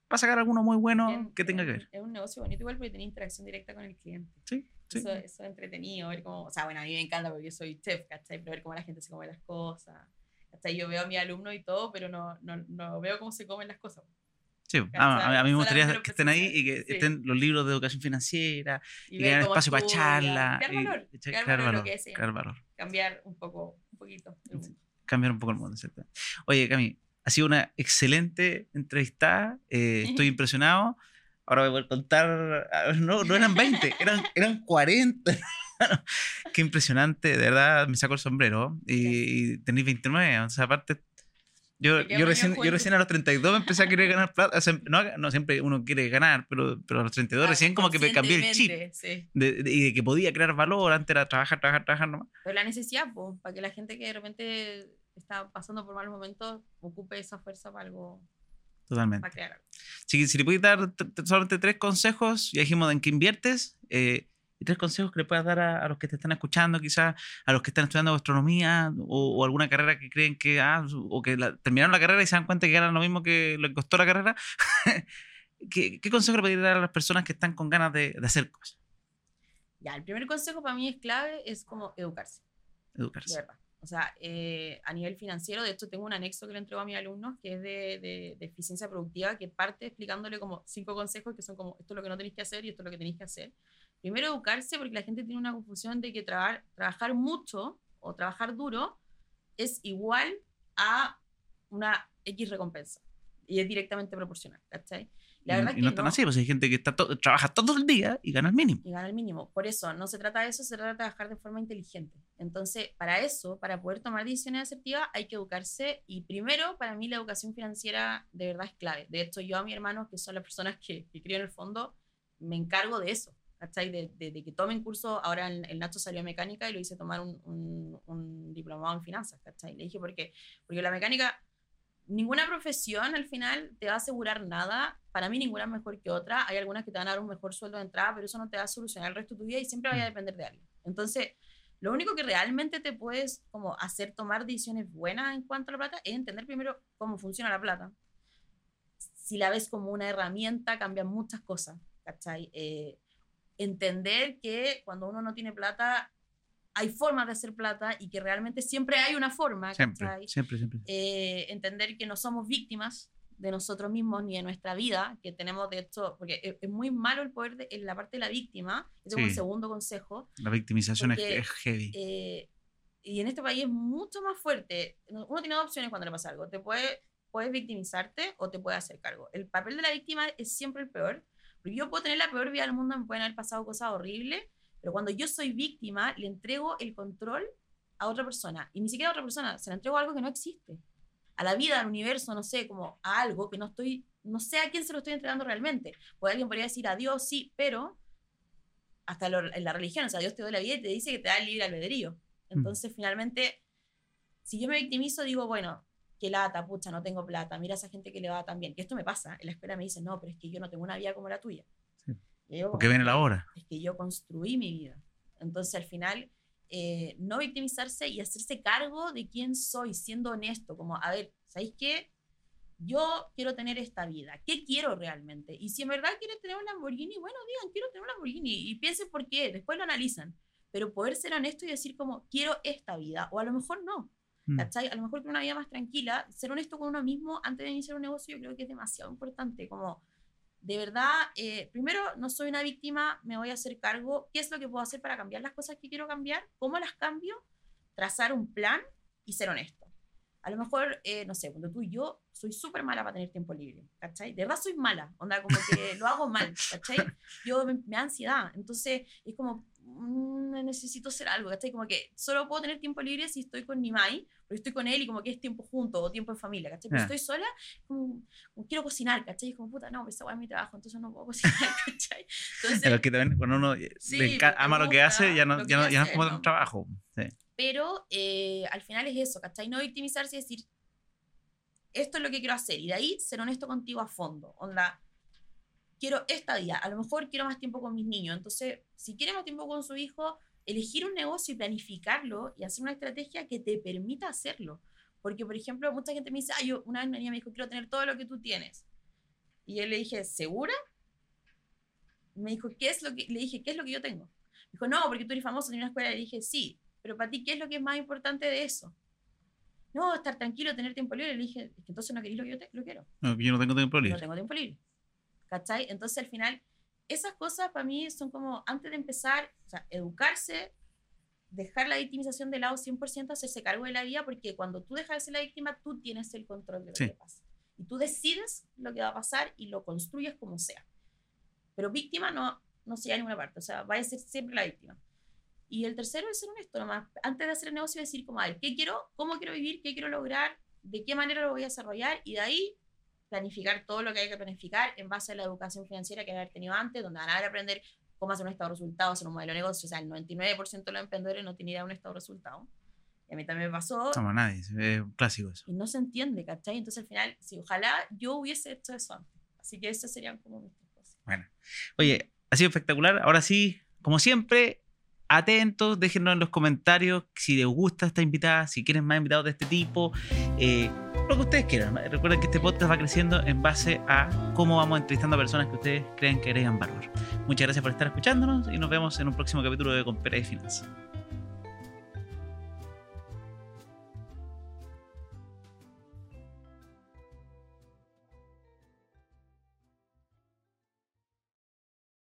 para sacar alguno muy bueno Bien, que tenga es que ver. Es un negocio bonito igual porque tiene interacción directa con el cliente. Sí, sí. Eso, eso es entretenido, ver cómo, o sea, bueno, a mí me encanta porque yo soy chef, ¿cachai? Pero ver cómo la gente se come las cosas, ¿cachai? Yo veo a mi alumno y todo, pero no, no, no veo cómo se comen las cosas. Sí, a, a- mí me gustaría que estén ahí y que Sí. estén los libros de educación financiera y, que ver hagan cómo espacio para charla. Crear y- valor, y- crear crear valor, lo valor, que decíamos. crear valor. cambiar un poco, un poquito. el mundo. cambiar un poco el mundo, ¿cierto? Oye, Cami, ha sido una excelente entrevistada. eh, estoy impresionado. Ahora voy a poder contar. ah, No, no eran 20, eran, eran 40. Qué impresionante, de verdad, me saco el sombrero. Y, y tenéis 29, o sea, aparte. Yo, yo, recién, yo recién a los 32 me empecé a querer ganar plata. O sea, no, no siempre uno quiere ganar, pero, pero a los 32 Ah, recién como que me cambié el chip. Sí. De, de- y de que podía crear valor, antes era trabajar, trabajar, trabajar nomás. Pero la necesidad, pues, para que la gente que de repente está pasando por malos momentos ocupe esa fuerza para algo, Totalmente. para crear algo. Si, si le puedes dar solamente tres consejos, ya dijimos en qué inviertes, eh, y tres consejos que le puedas dar a, a los que te están escuchando, quizás a los que están estudiando gastronomía o, o alguna carrera que creen que, ah, o que la- terminaron la carrera y se dan cuenta que ganan lo mismo que lo que costó la carrera. ¿Qué, ¿Qué consejo le podrías dar a las personas que están con ganas de, de hacer cosas? Ya, el primer consejo para mí es clave, es como educarse, de Educarse. verdad. O sea, eh, a nivel financiero, de hecho tengo un anexo que le entrego a mis alumnos que es de, de- de eficiencia productiva, que parte explicándole como cinco consejos que son como esto es lo que no tenéis que hacer y esto es lo que tenéis que hacer. Primero educarse porque la gente tiene una confusión de que trabajar, trabajar mucho o trabajar duro es igual a una X recompensa y es directamente proporcional, ¿cachai? La y, verdad y es no que están no. así, pues hay gente que está to- trabaja todo el día y gana el mínimo. y gana el mínimo. Por eso, no se trata de eso, se trata de trabajar de forma inteligente. Entonces, para eso, para poder tomar decisiones asertivas, hay que educarse. Y primero, para mí, la educación financiera de verdad es clave. De hecho, yo a mis hermanos, que son las personas que, que crío en el fondo, me encargo de eso. ¿Cachai? De, de- de que tomen curso. Ahora el, el Nacho salió a mecánica y lo hice tomar un, un- un diplomado en finanzas. ¿cachai? Le dije, ¿por qué? Porque la mecánica ninguna profesión al final te va a asegurar nada. Para mí ninguna es mejor que otra. Hay algunas que te van a dar un mejor sueldo de entrada, pero eso no te va a solucionar el resto de tu vida y siempre vaya a depender de alguien. Entonces, lo único que realmente te puedes como hacer tomar decisiones buenas en cuanto a la plata es entender primero cómo funciona la plata. Si la ves como una herramienta, cambian muchas cosas, ¿cachai? Eh, entender que cuando uno no tiene plata, hay formas de hacer plata y que realmente siempre hay una forma. Siempre, siempre, siempre. Eh, entender que no somos víctimas de nosotros mismos ni de nuestra vida, que tenemos de esto, porque es, es muy malo el poder de, en la parte de la víctima, ese es un segundo consejo, La victimización es, porque, es heavy. eh, y en este país es mucho más fuerte. Uno tiene dos opciones cuando le pasa algo. Te puede, puedes victimizarte o te puedes hacer cargo. El papel de la víctima es siempre el peor. Porque yo puedo tener la peor vida del mundo, me pueden haber pasado cosas horribles, pero cuando yo soy víctima, le entrego el control a otra persona. Y ni siquiera a otra persona, se la entrego a algo que no existe. A la vida, al universo, no sé, como a algo que no estoy, no sé a quién se lo estoy entregando realmente. Pues alguien podría decir a Dios, sí, pero hasta lo- en la religión, o sea, Dios te da la vida y te dice que te da el libre albedrío. Entonces, finalmente, si yo me victimizo, digo, bueno, qué lata, pucha, no tengo plata, mira a esa gente que le va tan bien. Que esto me pasa, en la escuela me dicen, no, pero es que yo no tengo una vida como la tuya. Sí. Yo Porque viene la hora. Es que yo construí mi vida. Entonces, al final, eh, no victimizarse y hacerse cargo de quién soy, siendo honesto, como, a ver, ¿sabéis qué? Yo quiero tener esta vida. ¿Qué quiero realmente? Y si en verdad quieren tener un Lamborghini, bueno, digan, quiero tener un Lamborghini y piensen por qué, después lo analizan. Pero poder ser honesto y decir como, quiero esta vida, o a lo mejor no. Mm. ¿cachai? A lo mejor quiero una vida más tranquila, ser honesto con uno mismo antes de iniciar un negocio, yo creo que es demasiado importante. Como, de verdad, eh, primero, no soy una víctima, me voy a hacer cargo. ¿Qué es lo que puedo hacer para cambiar las cosas que quiero cambiar? ¿Cómo las cambio? Trazar un plan y ser honesto. A lo mejor, eh, no sé, cuando tú y yo soy súper mala para tener tiempo libre, ¿cachai? De verdad soy mala, onda, como que lo hago mal, ¿cachai? Yo me, me da ansiedad, entonces es como, necesito hacer algo, ¿cachai? Como que solo puedo tener tiempo libre si estoy con mi mai, pero estoy con él y como que es tiempo junto o tiempo en familia, ¿cachai? Pero Ya. estoy sola, como, como quiero cocinar, ¿cachai? Como, puta, no, esa es mi trabajo, entonces no puedo cocinar, ¿cachai? Entonces, Pero que también cuando uno eh, Sí, le enca- porque ama lo que hace, ya no, ya no, ya no es como ¿no? un trabajo. Sí. pero eh, al final es eso, ¿cachai? No victimizarse y decir, esto es lo que quiero hacer. Y de ahí ser honesto contigo a fondo. Onda, quiero esta vida. A lo mejor quiero más tiempo con mis niños. Entonces, si quiere más tiempo con su hijo, elegir un negocio y planificarlo y hacer una estrategia que te permita hacerlo. Porque, por ejemplo, mucha gente me dice, ah, yo, una vez una niña me dijo, quiero tener todo lo que tú tienes. Y yo le dije, ¿segura? Me dijo, ¿qué es lo que, le dije, ¿qué es lo que yo tengo? Me dijo, no, porque tú eres famoso, tienes una escuela. Le dije, sí, pero para ti, ¿qué es lo que es más importante de eso? No, estar tranquilo, tener tiempo libre. Le dije, es que entonces no querés lo que yo te- lo quiero. No, yo no tengo tiempo No libre. tengo tiempo libre. ¿Cachai? Entonces al final, esas cosas para mí son como, antes de empezar, o sea, educarse, dejar la victimización de lado 100%, hacerse cargo de la vida, porque cuando tú dejas de ser la víctima, tú tienes el control de lo Sí. que pasa. Y tú decides lo que va a pasar y lo construyes como sea. Pero víctima no, no se llega a ninguna parte, o sea, va a ser siempre la víctima. Y el tercero es ser honesto, nomás. Antes de hacer el negocio, decir como, a ver, ¿qué quiero? ¿Cómo quiero vivir? ¿Qué quiero lograr? ¿De qué manera lo voy a desarrollar? Y de ahí planificar todo lo que hay que planificar en base a la educación financiera que haber tenido antes, donde van a aprender cómo hacer un estado de resultados, hacer un modelo de negocio. O sea, el 99% de los emprendedores no tiene idea de un estado de resultados. Y a mí también me pasó No, nadie. Es un clásico eso. y no se entiende, ¿cachai? Entonces al final, sí, ojalá yo hubiese hecho eso antes. Así que esas serían como mis cosas. Bueno. Oye, ha sido espectacular. Ahora sí, como siempre, atentos, déjenos en los comentarios si les gusta esta invitada, si quieren más invitados de este tipo, eh, lo que ustedes quieran. Recuerden que este podcast va creciendo en base a cómo vamos entrevistando a personas que ustedes creen que agregan valor. Muchas gracias por estar escuchándonos y nos vemos en un próximo capítulo de Compera y Finanzas.